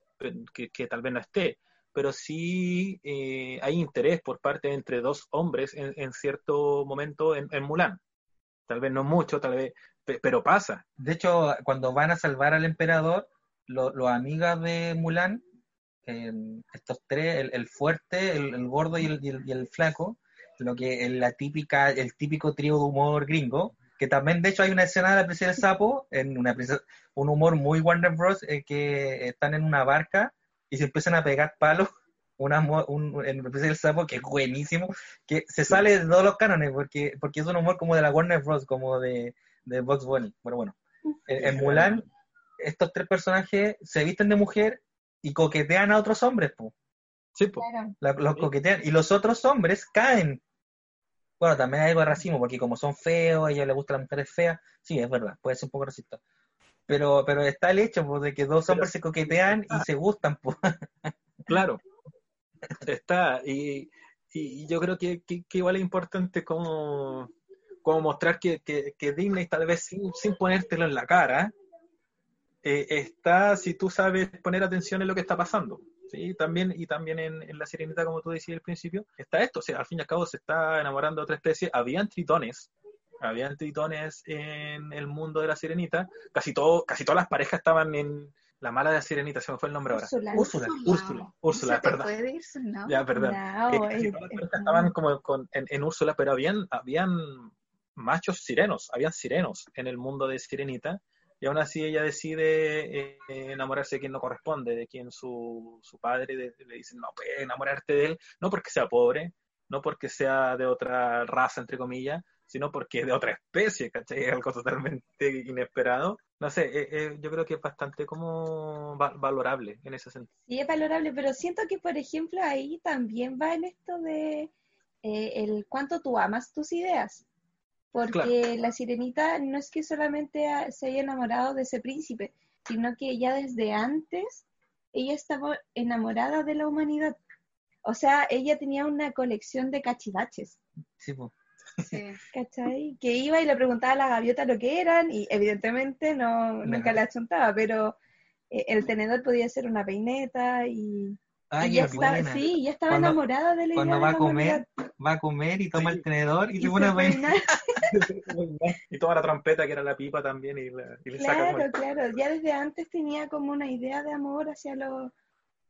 que, que tal vez no esté, pero sí eh, hay interés por parte entre dos hombres en, en cierto momento en, en Mulan. Tal vez no mucho, tal vez, pe- pero pasa. De hecho, cuando van a salvar al emperador, lo- los amigas de Mulan, eh, estos tres, el, el fuerte, el, el gordo y el, y el- flaco, lo que es la típica, el típico trío de humor gringo, que también de hecho hay una escena de la princesa del sapo, en una princesa- un humor muy Warner Bros. eh, que están en una barca y se empiezan a pegar palos. Una, un, en la princesa del sapo, que es buenísimo, que se sale de todos los cánones, porque, porque es un humor como de la Warner Bros., como de, de Bugs Bunny. Bueno, bueno. En, en Mulan, estos tres personajes se visten de mujer y coquetean a otros hombres, po. Sí, po. Claro. La- los coquetean. Y los otros hombres caen. Bueno, también hay algo de racismo, porque como son feos, a ellos les gustan las mujeres feas. Sí, es verdad, puede ser un poco racista. Pero, pero está el hecho po, de que dos Pero- hombres se coquetean y se gustan, po. Claro. Está, y, y yo creo que, que, que igual es importante como, como mostrar que, que, que Disney, tal vez sin, sin ponértelo en la cara, eh, está si tú sabes poner atención en lo que está pasando. ¿sí? También, y también en, en La Sirenita, como tú decías al principio, está esto. O sea, al fin y al cabo se está enamorando de otra especie. Habían tritones, habían tritones en el mundo de La Sirenita. Casi, todo, casi todas las parejas estaban en la mala de La Sirenita, se me fue el nombre ahora. Úrsula. Úrsula, Úrsula, perdón. puede ir, ¿no? Ya, perdón. No, Eh, es- estaban como con- en, en Úrsula, pero habían, habían machos sirenos, habían sirenos en el mundo de Sirenita, y aún así ella decide eh, enamorarse de quien no corresponde, de quien su, su padre le dice, no puedes enamorarte de él, no porque sea pobre, no porque sea de otra raza, entre comillas, sino porque es de otra especie, ¿cachai? Algo totalmente inesperado. No sé, eh, eh, yo creo que es bastante como va- valorable en ese sentido. Sí, es valorable, pero siento que, por ejemplo, ahí también va en esto de eh, el cuánto tú amas tus ideas. Porque Claro. la sirenita no es que solamente ha- se haya enamorado de ese príncipe, sino que ya desde antes ella estaba enamorada de la humanidad. O sea, ella tenía una colección de cachivaches, Sí, po. Sí. ¿cachai? Que iba y le preguntaba a la gaviota lo que eran y evidentemente no, nunca la achuntaba, pero eh, el tenedor podía ser una peineta y... Ay, y ya está, buena. sí, ya estaba Cuando- enamorada de la Cuando va a comer, va a comer y toma Sí. el tenedor y, Y se pone a bailar. y toma la trompeta que era la pipa también y, la- y le saca Claro, el- claro, ya desde antes tenía como una idea de amor hacia lo,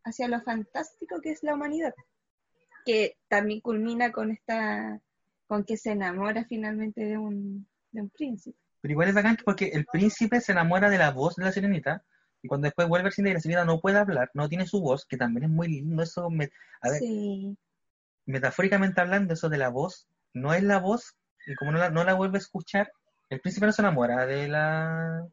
hacia lo fantástico que es la humanidad, que también culmina con esta, con que se enamora finalmente de un, de un príncipe. Pero igual es bacán porque el príncipe se enamora de la voz de la sirenita y cuando después vuelve al cine y la no puede hablar, no tiene su voz, que también es muy lindo eso. me- a ver, Sí, metafóricamente hablando, eso de la voz, no es la voz y como no la, no la vuelve a escuchar, el príncipe no se enamora de la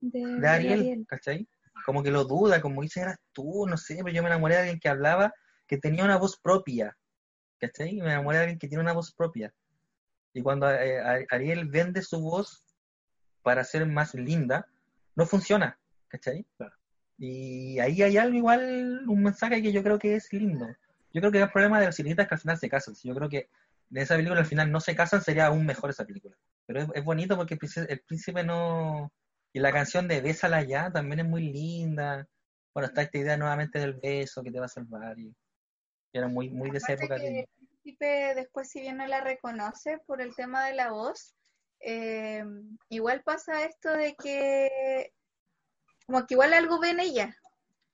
de, Ariel, Ariel. ¿cachai? Como que lo duda, como dice, eras tú, no sé, pero yo me enamoré de alguien que hablaba, que tenía una voz propia, ¿cachai? Me enamoré de alguien que tiene una voz propia. Y cuando eh, Ariel vende su voz para ser más linda, no funciona, ¿cachai? Claro. Y ahí hay algo igual, un mensaje que yo creo que es lindo. Yo creo que el problema de las sirenitas es que al final se casan. Si yo creo que de esa película al final no se casan, sería aún mejor esa película. Pero es, es bonito porque el príncipe, el príncipe no... Y la canción de Bésala ya también es muy linda. Bueno, está esta idea nuevamente del beso que te va a salvar. Y, y era muy, muy de esa época. que el príncipe después, si bien no la reconoce por el tema de la voz, eh, igual pasa esto de que como que igual algo ve en ella.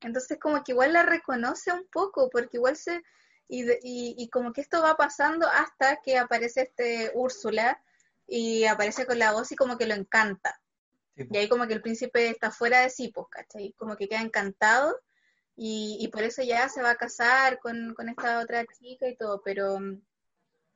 Entonces como que igual la reconoce un poco, porque igual se... Y, y, y como que esto va pasando hasta que aparece este Úrsula y aparece con la voz y como que lo encanta. Sí, Y ahí como que el príncipe está fuera de sí, pues, ¿cachai? Como que queda encantado y, y por eso ya se va a casar con, con esta otra chica y todo, pero,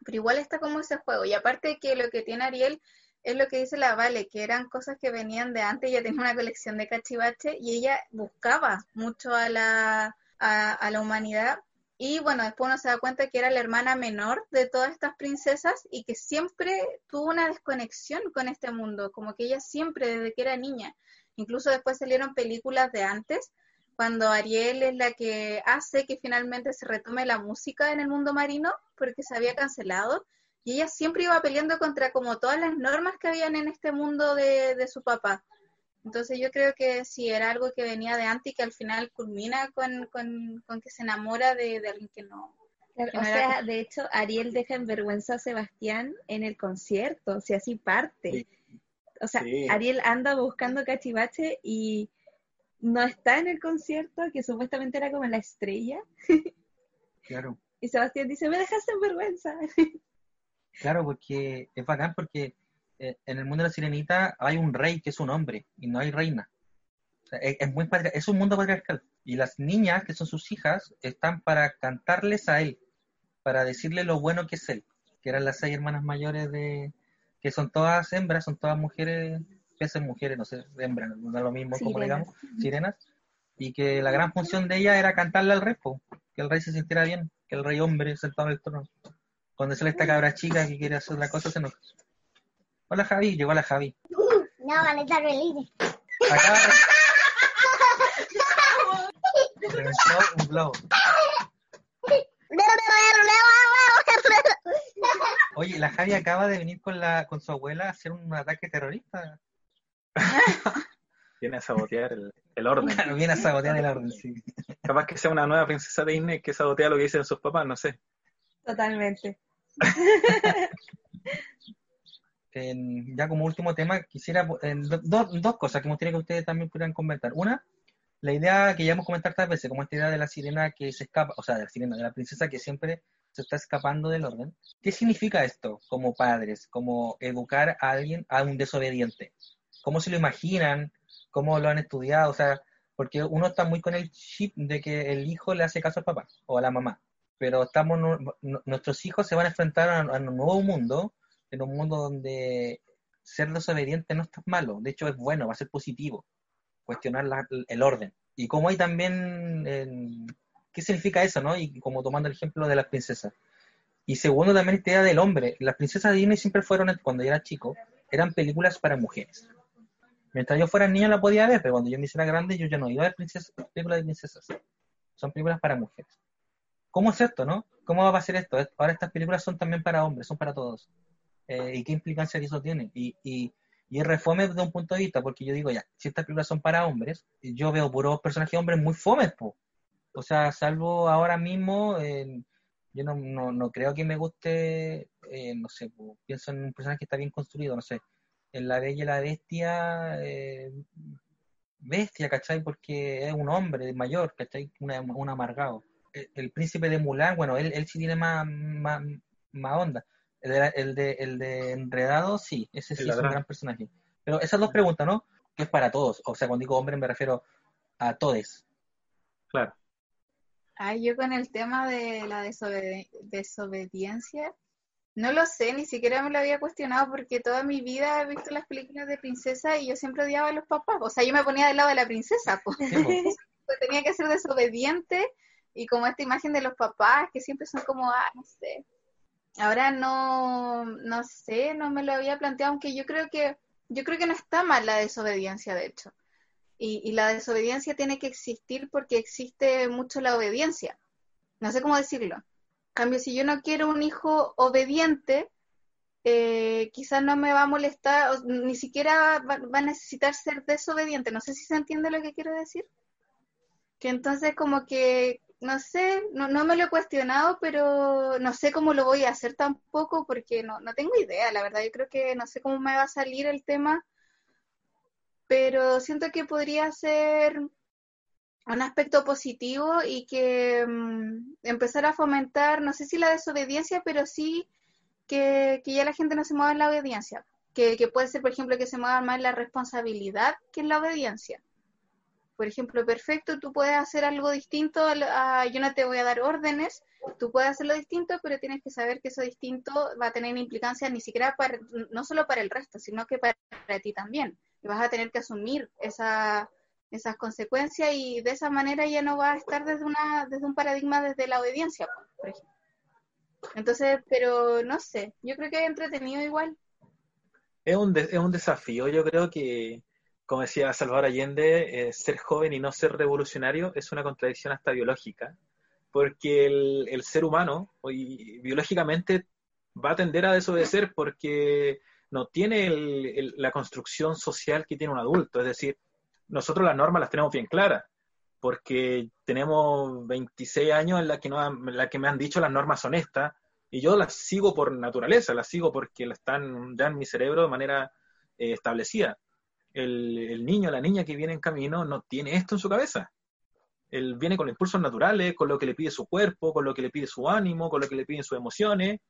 pero igual está como ese juego. Y aparte que lo que tiene Ariel es lo que dice la Vale, que eran cosas que venían de antes, ella tenía una colección de cachivache y ella buscaba mucho a la, a la humanidad. Y bueno, después uno se da cuenta que era la hermana menor de todas estas princesas y que siempre tuvo una desconexión con este mundo, como que ella siempre, desde que era niña, incluso después salieron películas de antes, cuando Ariel es la que hace que finalmente se retome la música en el mundo marino, porque se había cancelado, y ella siempre iba peleando contra como todas las normas que habían en este mundo de, de su papá. Entonces yo creo que sí, era algo que venía de antes y que al final culmina con, con, con que se enamora de, de alguien que no. Claro, Que o era sea, de hecho, Ariel deja en vergüenza a Sebastián en el concierto, o sea, así parte. O sea, Sí. Ariel anda buscando cachivache y no está en el concierto, que supuestamente era como la estrella, Claro. y Sebastián dice, me dejaste en vergüenza. Claro, porque es bacán porque eh, en el mundo de la sirenita hay un rey que es un hombre y no hay reina. O sea, es, es muy es un mundo patriarcal. Y las niñas, que son sus hijas, están para cantarles a él, para decirle lo bueno que es él, que eran las seis hermanas mayores de, que son todas hembras, son todas mujeres, peces mujeres, no sé, hembras, no da lo mismo como Sirenas. digamos, sirenas, y que la gran función de ella era cantarle al rey, po, que el rey se sintiera bien, que el rey hombre sentado en el trono. Cuando sale esta cabra chica que quiere hacer la cosa, se enoja. Hola Javi, llegó la Javi. No, van a estar felices. Acá. un globo. Oye, la Javi acaba de venir con la con su abuela a hacer un ataque terrorista. Viene a sabotear el, el orden. Viene a sabotear el orden, sí. Capaz que sea una nueva princesa de Disney que sabotea lo que dicen sus papás, no sé. Totalmente. En- ya como último tema, quisiera en do- do- dos cosas que me gustaría que ustedes también pudieran comentar. Una, la idea que ya hemos comentado tantas veces, como esta idea de la sirena que se escapa, o sea, de la sirena, de la princesa que siempre se está escapando del orden. ¿Qué significa esto como padres, como educar a alguien a un desobediente? ¿Cómo se lo imaginan? ¿Cómo lo han estudiado? O sea, porque uno está muy con el chip de que el hijo le hace caso al papá o a la mamá, pero estamos nu- nu- nuestros hijos se van a enfrentar a, un nuevo mundo, en un mundo donde ser desobediente no está malo, de hecho es bueno, va a ser positivo, cuestionar la- el orden. Y como hay también, ¿qué significa eso, no? Y como tomando el ejemplo de las princesas. Y segundo, también esta idea del hombre. Las princesas de Disney siempre fueron, cuando yo era chico, eran películas para mujeres. Mientras yo fuera niño la podía ver, pero cuando yo me hiciera grande yo ya no iba a ver películas de princesas. Son películas para mujeres. ¿Cómo es esto, no? ¿Cómo va a ser esto? Ahora estas películas son también para hombres, son para todos. Eh, ¿Y qué implicancia que eso tiene? Y, y, y es refome desde un punto de vista, porque yo digo, ya, si estas películas son para hombres, yo veo puros personajes hombres muy fomes, po. O sea, salvo ahora mismo, yo no, no, no creo que me guste, eh, no sé, po, pienso en un personaje que está bien construido, no sé, en La Bella y la Bestia, eh, bestia, ¿cachai? Porque es un hombre mayor, ¿cachai? Una- un amargado. El, el príncipe de Mulan, bueno, él, él sí tiene más, más, más onda. El de, el, de, el de Enredado, sí, ese sí El es un gran personaje. Pero esas dos preguntas, ¿no? Que es para todos. O sea, cuando digo hombre me refiero a todos. Claro. Ay, yo con el tema de la desobedi- desobediencia, no lo sé, ni siquiera me lo había cuestionado porque toda mi vida he visto las películas de princesa y yo siempre odiaba a los papás. O sea, yo me ponía del lado de la princesa, pues. Sí. Pues tenía que ser desobediente y como esta imagen de los papás que siempre son como, ah, no sé. Ahora no, no sé, no me lo había planteado, aunque yo creo que, yo creo que no está mal la desobediencia, de hecho. Y, y la desobediencia tiene que existir porque existe mucho la obediencia. No sé cómo decirlo. En cambio, si yo no quiero un hijo obediente, eh, quizás no me va a molestar, o ni siquiera va, va a necesitar ser desobediente. No sé si se entiende lo que quiero decir. Que entonces como que, no sé, no, no me lo he cuestionado, pero no sé cómo lo voy a hacer tampoco porque no, no tengo idea, la verdad. Yo creo que no sé cómo me va a salir el tema, pero siento que podría ser un aspecto positivo y que mm, empezar a fomentar, no sé si la desobediencia, pero sí que, que ya la gente no se mueva en la obediencia. Que, que puede ser, por ejemplo, que se mueva más en la responsabilidad que en la obediencia. Por ejemplo, perfecto, tú puedes hacer algo distinto, a, yo no te voy a dar órdenes, tú puedes hacerlo distinto, pero tienes que saber que eso distinto va a tener implicancias ni siquiera para, no solo para el resto, sino que para, ti también. Y vas a tener que asumir esa, esas consecuencias y de esa manera ya no va a estar desde una desde un paradigma desde la obediencia, por ejemplo. Entonces, pero no sé, yo creo que es entretenido igual. Es un, es un desafío. Yo creo que, como decía Salvador Allende, eh, ser joven y no ser revolucionario es una contradicción hasta biológica, porque el, el ser humano hoy, biológicamente va a tender a desobedecer porque no tiene el- el- la construcción social que tiene un adulto. Es decir, nosotros las normas las tenemos bien claras, porque tenemos 26 años en la que, no en la que me han dicho las normas son estas, y yo las sigo por naturaleza, las sigo porque las están ya en mi cerebro de manera eh, establecida. El, el niño, la niña que viene en camino no tiene esto en su cabeza. Él viene con impulsos naturales, con lo que le pide su cuerpo, con lo que le pide su ánimo, con lo que le piden sus emociones.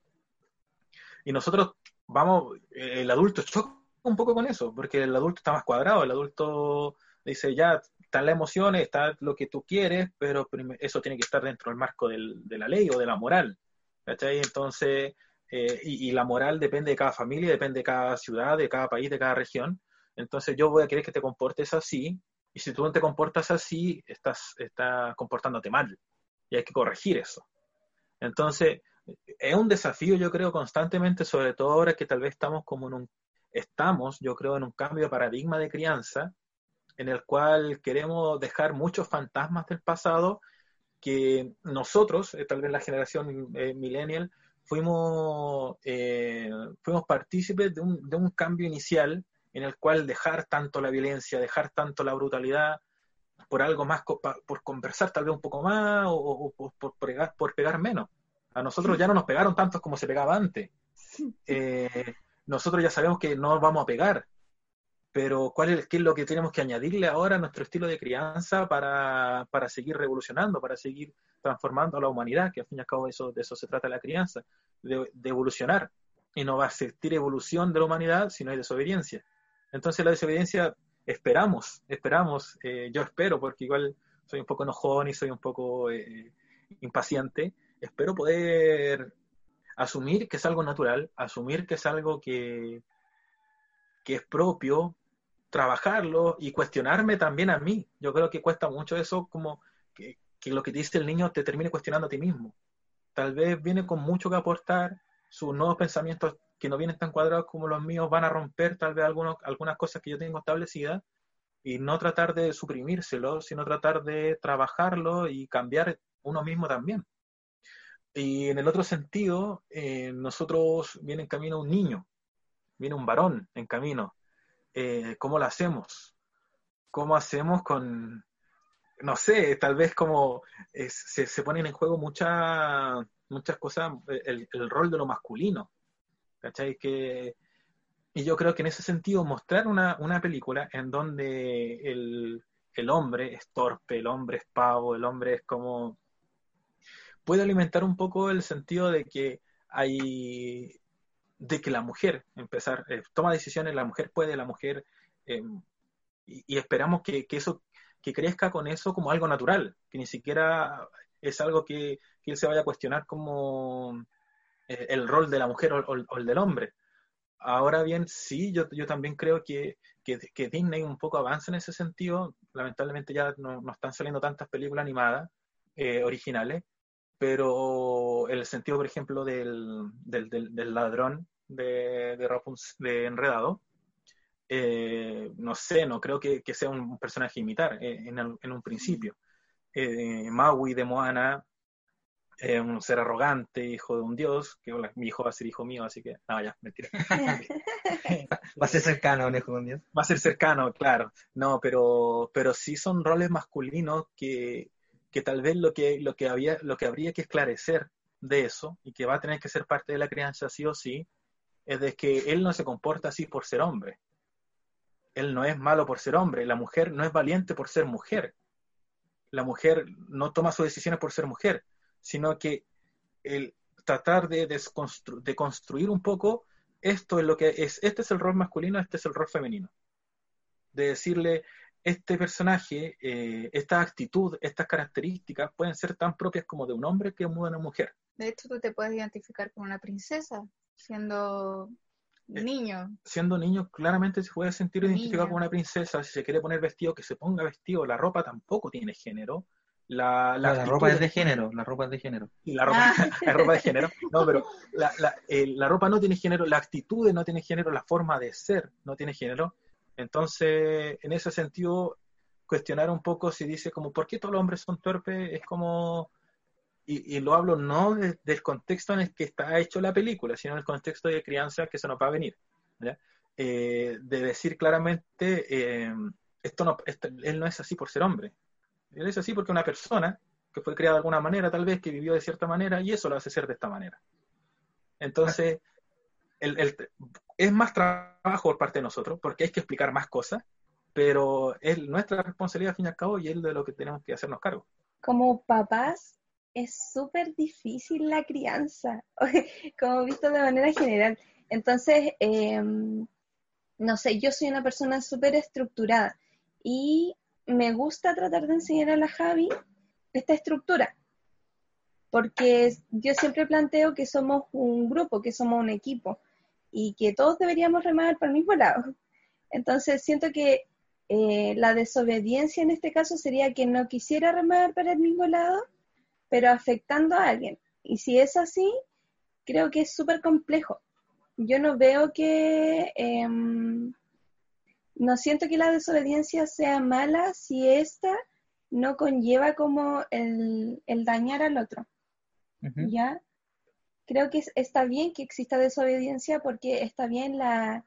Y nosotros vamos, el adulto choca un poco con eso, porque el adulto está más cuadrado, el adulto dice, ya, están las emociones, está lo que tú quieres, pero eso tiene que estar dentro del marco de la ley o de la moral. Entonces, eh, y la moral depende de cada familia, depende de cada ciudad, de cada país, de cada región. Entonces yo voy a querer que te comportes así, y si tú no te comportas así, estás, estás comportándote mal, y hay que corregir eso. Entonces, es un desafío, yo creo, constantemente, sobre todo ahora que tal vez estamos como en un, estamos, yo creo, en un cambio de paradigma de crianza, en el cual queremos dejar muchos fantasmas del pasado que nosotros, eh, tal vez la generación eh, millennial, fuimos, eh, fuimos partícipes de un, de un cambio inicial en el cual dejar tanto la violencia, dejar tanto la brutalidad por algo más, por conversar tal vez un poco más o, o- o por, por pegar, por pegar menos. A nosotros ya no nos pegaron tantos como se pegaba antes. Eh, nosotros ya sabemos que no vamos a pegar, pero ¿cuál es, qué es lo que tenemos que añadirle ahora a nuestro estilo de crianza para, para seguir revolucionando, para seguir transformando a la humanidad? Que al fin y al cabo eso, de eso se trata la crianza, de, de evolucionar. Y no va a existir evolución de la humanidad si no hay desobediencia. Entonces la desobediencia esperamos, esperamos, eh, yo espero, porque igual soy un poco enojón y soy un poco eh, impaciente, espero poder asumir que es algo natural, asumir que es algo que, que es propio, trabajarlo y cuestionarme también a mí. Yo creo que cuesta mucho eso, como que, lo que dice el niño te termine cuestionando a ti mismo. Tal vez viene con mucho que aportar, sus nuevos pensamientos que no vienen tan cuadrados como los míos van a romper tal vez algunos, algunas cosas que yo tengo establecidas y no tratar de suprimírselo, sino tratar de trabajarlo y cambiar uno mismo también. Y en el otro sentido, eh, nosotros viene en camino un niño, viene un varón en camino. Eh, ¿Cómo lo hacemos? ¿Cómo hacemos con, no sé, tal vez como eh, se, se ponen en juego muchas muchas cosas, el, el rol de lo masculino, ¿cachai? Que, y yo creo que en ese sentido mostrar una, una película en donde el, el hombre es torpe, el hombre es pavo, el hombre es como... puede alimentar un poco el sentido de que hay... de que la mujer, empezar, eh, toma decisiones, la mujer puede, la mujer... eh, y, esperamos que, que, eso que crezca con eso como algo natural, que ni siquiera es algo que, que él se vaya a cuestionar como el rol de la mujer o, el del hombre. Ahora bien, sí, yo, también creo que, que, que, Disney un poco avanza en ese sentido. Lamentablemente ya no, no están saliendo tantas películas animadas eh, originales, pero el sentido, por ejemplo, del, del, ladrón de, de, Rapunzel, de Enredado, eh, no sé, no creo que, que, sea un personaje imitar eh, en, en, un principio. Eh, Maui de Moana, eh, un ser arrogante, hijo de un dios, que hola, mi hijo va a ser hijo mío, así que, no, ya, mentira. va a ser cercano, un hijo de un dios. Va a ser cercano, claro. No, pero, pero sí son roles masculinos que, que tal vez lo que, lo, que había, lo que habría que esclarecer de eso, y que va a tener que ser parte de la crianza sí o sí, es de que él no se comporta así por ser hombre él no es malo por ser hombre, la mujer no es valiente por ser mujer, la mujer no toma sus decisiones por ser mujer, sino que el tratar de, de construir un poco esto es lo que es, este es el rol masculino, este es el rol femenino. De decirle, este personaje, eh, esta actitud, estas características pueden ser tan propias como de un hombre que de una mujer. De hecho, tú te puedes identificar con una princesa, siendo niño. Siendo niño, claramente se puede sentir identificado con una princesa. Si se quiere poner vestido, que se ponga vestido. La ropa tampoco tiene género. La, la, la ropa es de género. La ropa es de género. Y la ropa, ah. la ropa de género. No, pero la, la, eh, la, ropa no tiene género. La actitud no tiene género. La forma de ser no tiene género. Entonces, en ese sentido, cuestionar un poco si dice como, ¿por qué todos los hombres son torpes? Es como y, y, lo hablo no de, del contexto en el que está hecho la película, sino en el contexto de crianza que se nos va a venir. Eh, de decir claramente, eh, esto no, esto, él no es así por ser hombre. Él es así porque una persona que fue creada de alguna manera, tal vez, que vivió de cierta manera, y eso lo hace ser de esta manera. Entonces, es más trabajo por parte de nosotros, porque hay que explicar más cosas, pero es nuestra responsabilidad, al fin y al cabo, y es de lo que tenemos que hacernos cargo. Como papás, es súper difícil la crianza, como visto de manera general. Entonces, eh, no sé, yo soy una persona súper estructurada y me gusta tratar de enseñar a la Javi esta estructura, porque yo siempre planteo que somos un grupo, que somos un equipo y que todos deberíamos remar para el mismo lado. Entonces, siento que eh, la desobediencia en este caso sería que no quisiera remar para el mismo lado pero afectando a alguien. Y si es así, creo que es súper complejo. Yo no veo que, eh, no siento que la desobediencia sea mala si esta no conlleva como el, el dañar al otro. Uh -huh. ¿Ya? creo que es- está bien que exista desobediencia porque está bien la,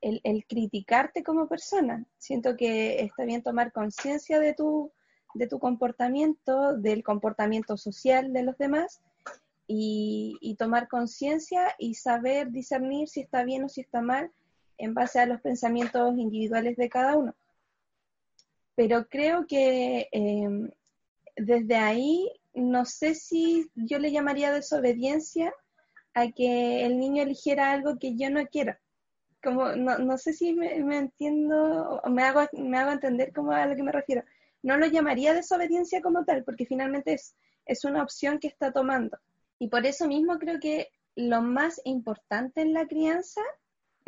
el, el criticarte como persona. Siento que está bien tomar conciencia de tu, de tu comportamiento, del comportamiento social de los demás y, y tomar conciencia y saber discernir si está bien o si está mal en base a los pensamientos individuales de cada uno. Pero creo que eh, desde ahí no sé si yo le llamaría desobediencia a que el niño eligiera algo que yo no quiera. Como, no, no sé si me, entiendo me hago, me hago entender como a lo que me refiero. No lo llamaría desobediencia como tal, porque finalmente es, es una opción que está tomando. Y por eso mismo creo que lo más importante en la crianza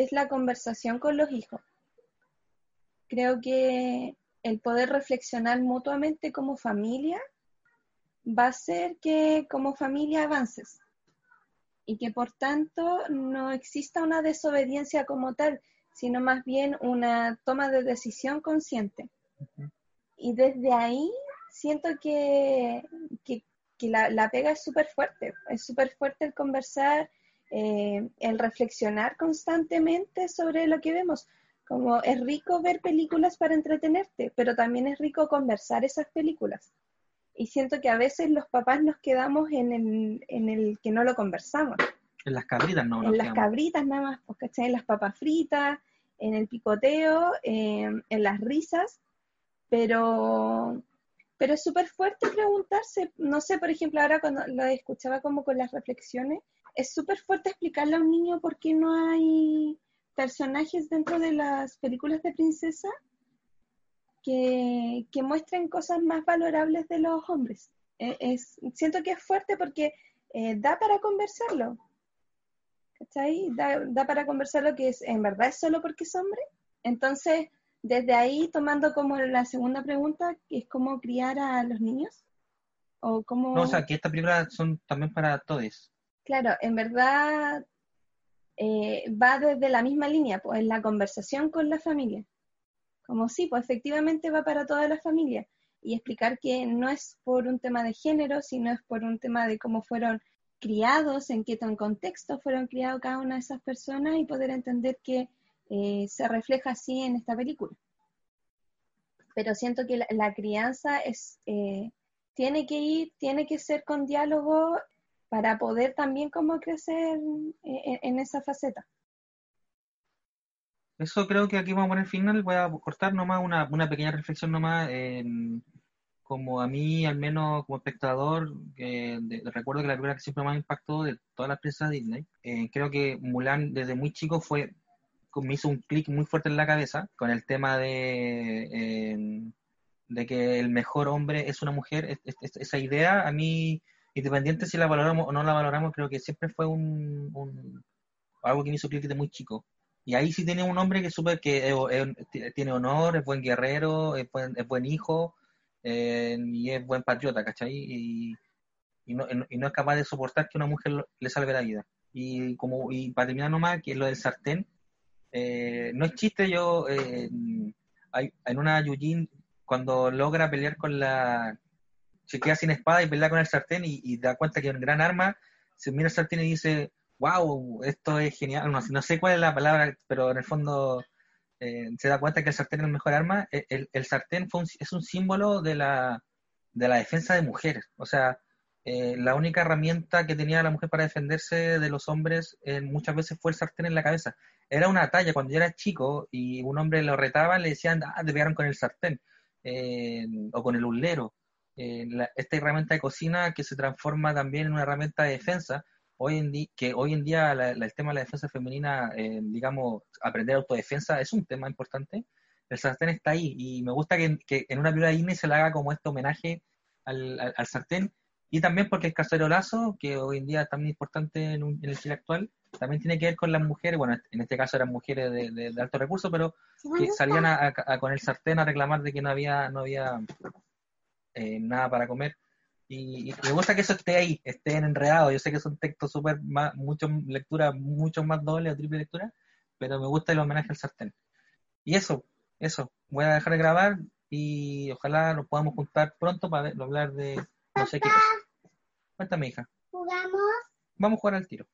es la conversación con los hijos. Creo que el poder reflexionar mutuamente como familia va a hacer que como familia avances y que por tanto no exista una desobediencia como tal, sino más bien una toma de decisión consciente. Y desde ahí siento que, que, que la, la, pega es súper fuerte, es súper fuerte el conversar, eh, el reflexionar constantemente sobre lo que vemos. Como es rico ver películas para entretenerte, pero también es rico conversar esas películas. Y siento que a veces los papás nos quedamos en el, en el que no lo conversamos. En las cabritas, no. En las quedamos. cabritas nada más, pues, ¿cachai? En las papas fritas, en el picoteo, eh, en las risas, pero, pero es súper fuerte preguntarse, no sé, por ejemplo, ahora cuando lo escuchaba como con las reflexiones, es súper fuerte explicarle a un niño por qué no hay personajes dentro de las películas de princesa que, que muestren cosas más valorables de los hombres. Es, siento que es fuerte porque eh, da para conversarlo. ¿Cachai? Da, da para conversarlo que es, en verdad es solo porque es hombre. Entonces, desde ahí, tomando como la segunda pregunta, que es cómo criar a los niños. O cómo... No, o sea, que estas películas son también para todos. Claro, en verdad eh, va desde la misma línea, pues la conversación con la familia. Como sí, pues efectivamente va para toda la familia. Y explicar que no es por un tema de género, sino es por un tema de cómo fueron criados, en qué tan contexto fueron criados cada una de esas personas y poder entender que eh, se refleja así en esta película. Pero siento que la, crianza eh, tiene que ir, tiene que ser con diálogo para poder también como crecer en, esa faceta. Eso creo que aquí vamos a poner final, voy a cortar nomás una, una pequeña reflexión nomás, eh, como a mí, al menos como espectador, eh, recuerdo que la película que siempre más impactó de todas las princesas Disney, eh, creo que Mulan desde muy chico fue, me hizo un clic muy fuerte en la cabeza con el tema de, de que el mejor hombre es una mujer, es, es, esa idea a mí independiente si la valoramos o no la valoramos, creo que siempre fue un, algo que me hizo clic desde muy chico. Y ahí sí tiene un hombre que supe que tiene honor, es buen guerrero, es buen, es buen hijo eh, y es buen patriota, ¿cachai? Y, no, y, no, es capaz de soportar que una mujer le salve la vida. Y como y para terminar nomás, que lo del sartén, eh, no es chiste, yo eh, hay, en una Yujin, cuando logra pelear con la se queda sin espada y pelea con el sartén y, y, da cuenta que es un gran arma, se mira el sartén y dice, wow, esto es genial, no, sé cuál es la palabra, pero en el fondo eh, se da cuenta que el sartén es el mejor arma. El, el, sartén fue un, es un símbolo de la, de la defensa de mujeres, o sea, eh, la única herramienta que tenía la mujer para defenderse de los hombres eh, muchas veces fue el sartén en la cabeza. Era una talla, cuando yo era chico y un hombre lo retaba, le decían, ah, te pegaron con el sartén o con el ulero eh, la, esta herramienta de cocina que se transforma también en una herramienta de defensa, hoy en día, que hoy en día la, la, el tema de la defensa femenina, eh, digamos, aprender autodefensa es un tema importante. El sartén está ahí y me gusta que, que en una película de Disney se le haga como este homenaje al, al, al, sartén. Y también porque el cacerolazo, que hoy en día es también importante en, un, en, el Chile actual, también tiene que ver con las mujeres, bueno, en este caso eran mujeres de, de, de alto recurso, pero que salían a, a, a, con el sartén a reclamar de que no había, no había eh, nada para comer. Y, y, me gusta que eso esté ahí, estén enredados. Yo sé que son textos súper más, mucho lectura, mucho más doble o triple lectura, pero me gusta el homenaje al sartén. Y eso, eso. Voy a dejar de grabar y ojalá nos podamos juntar pronto para hablar de no sé qué cosa. Cuéntame, hija. Jugamos vamos a jugar al tiro.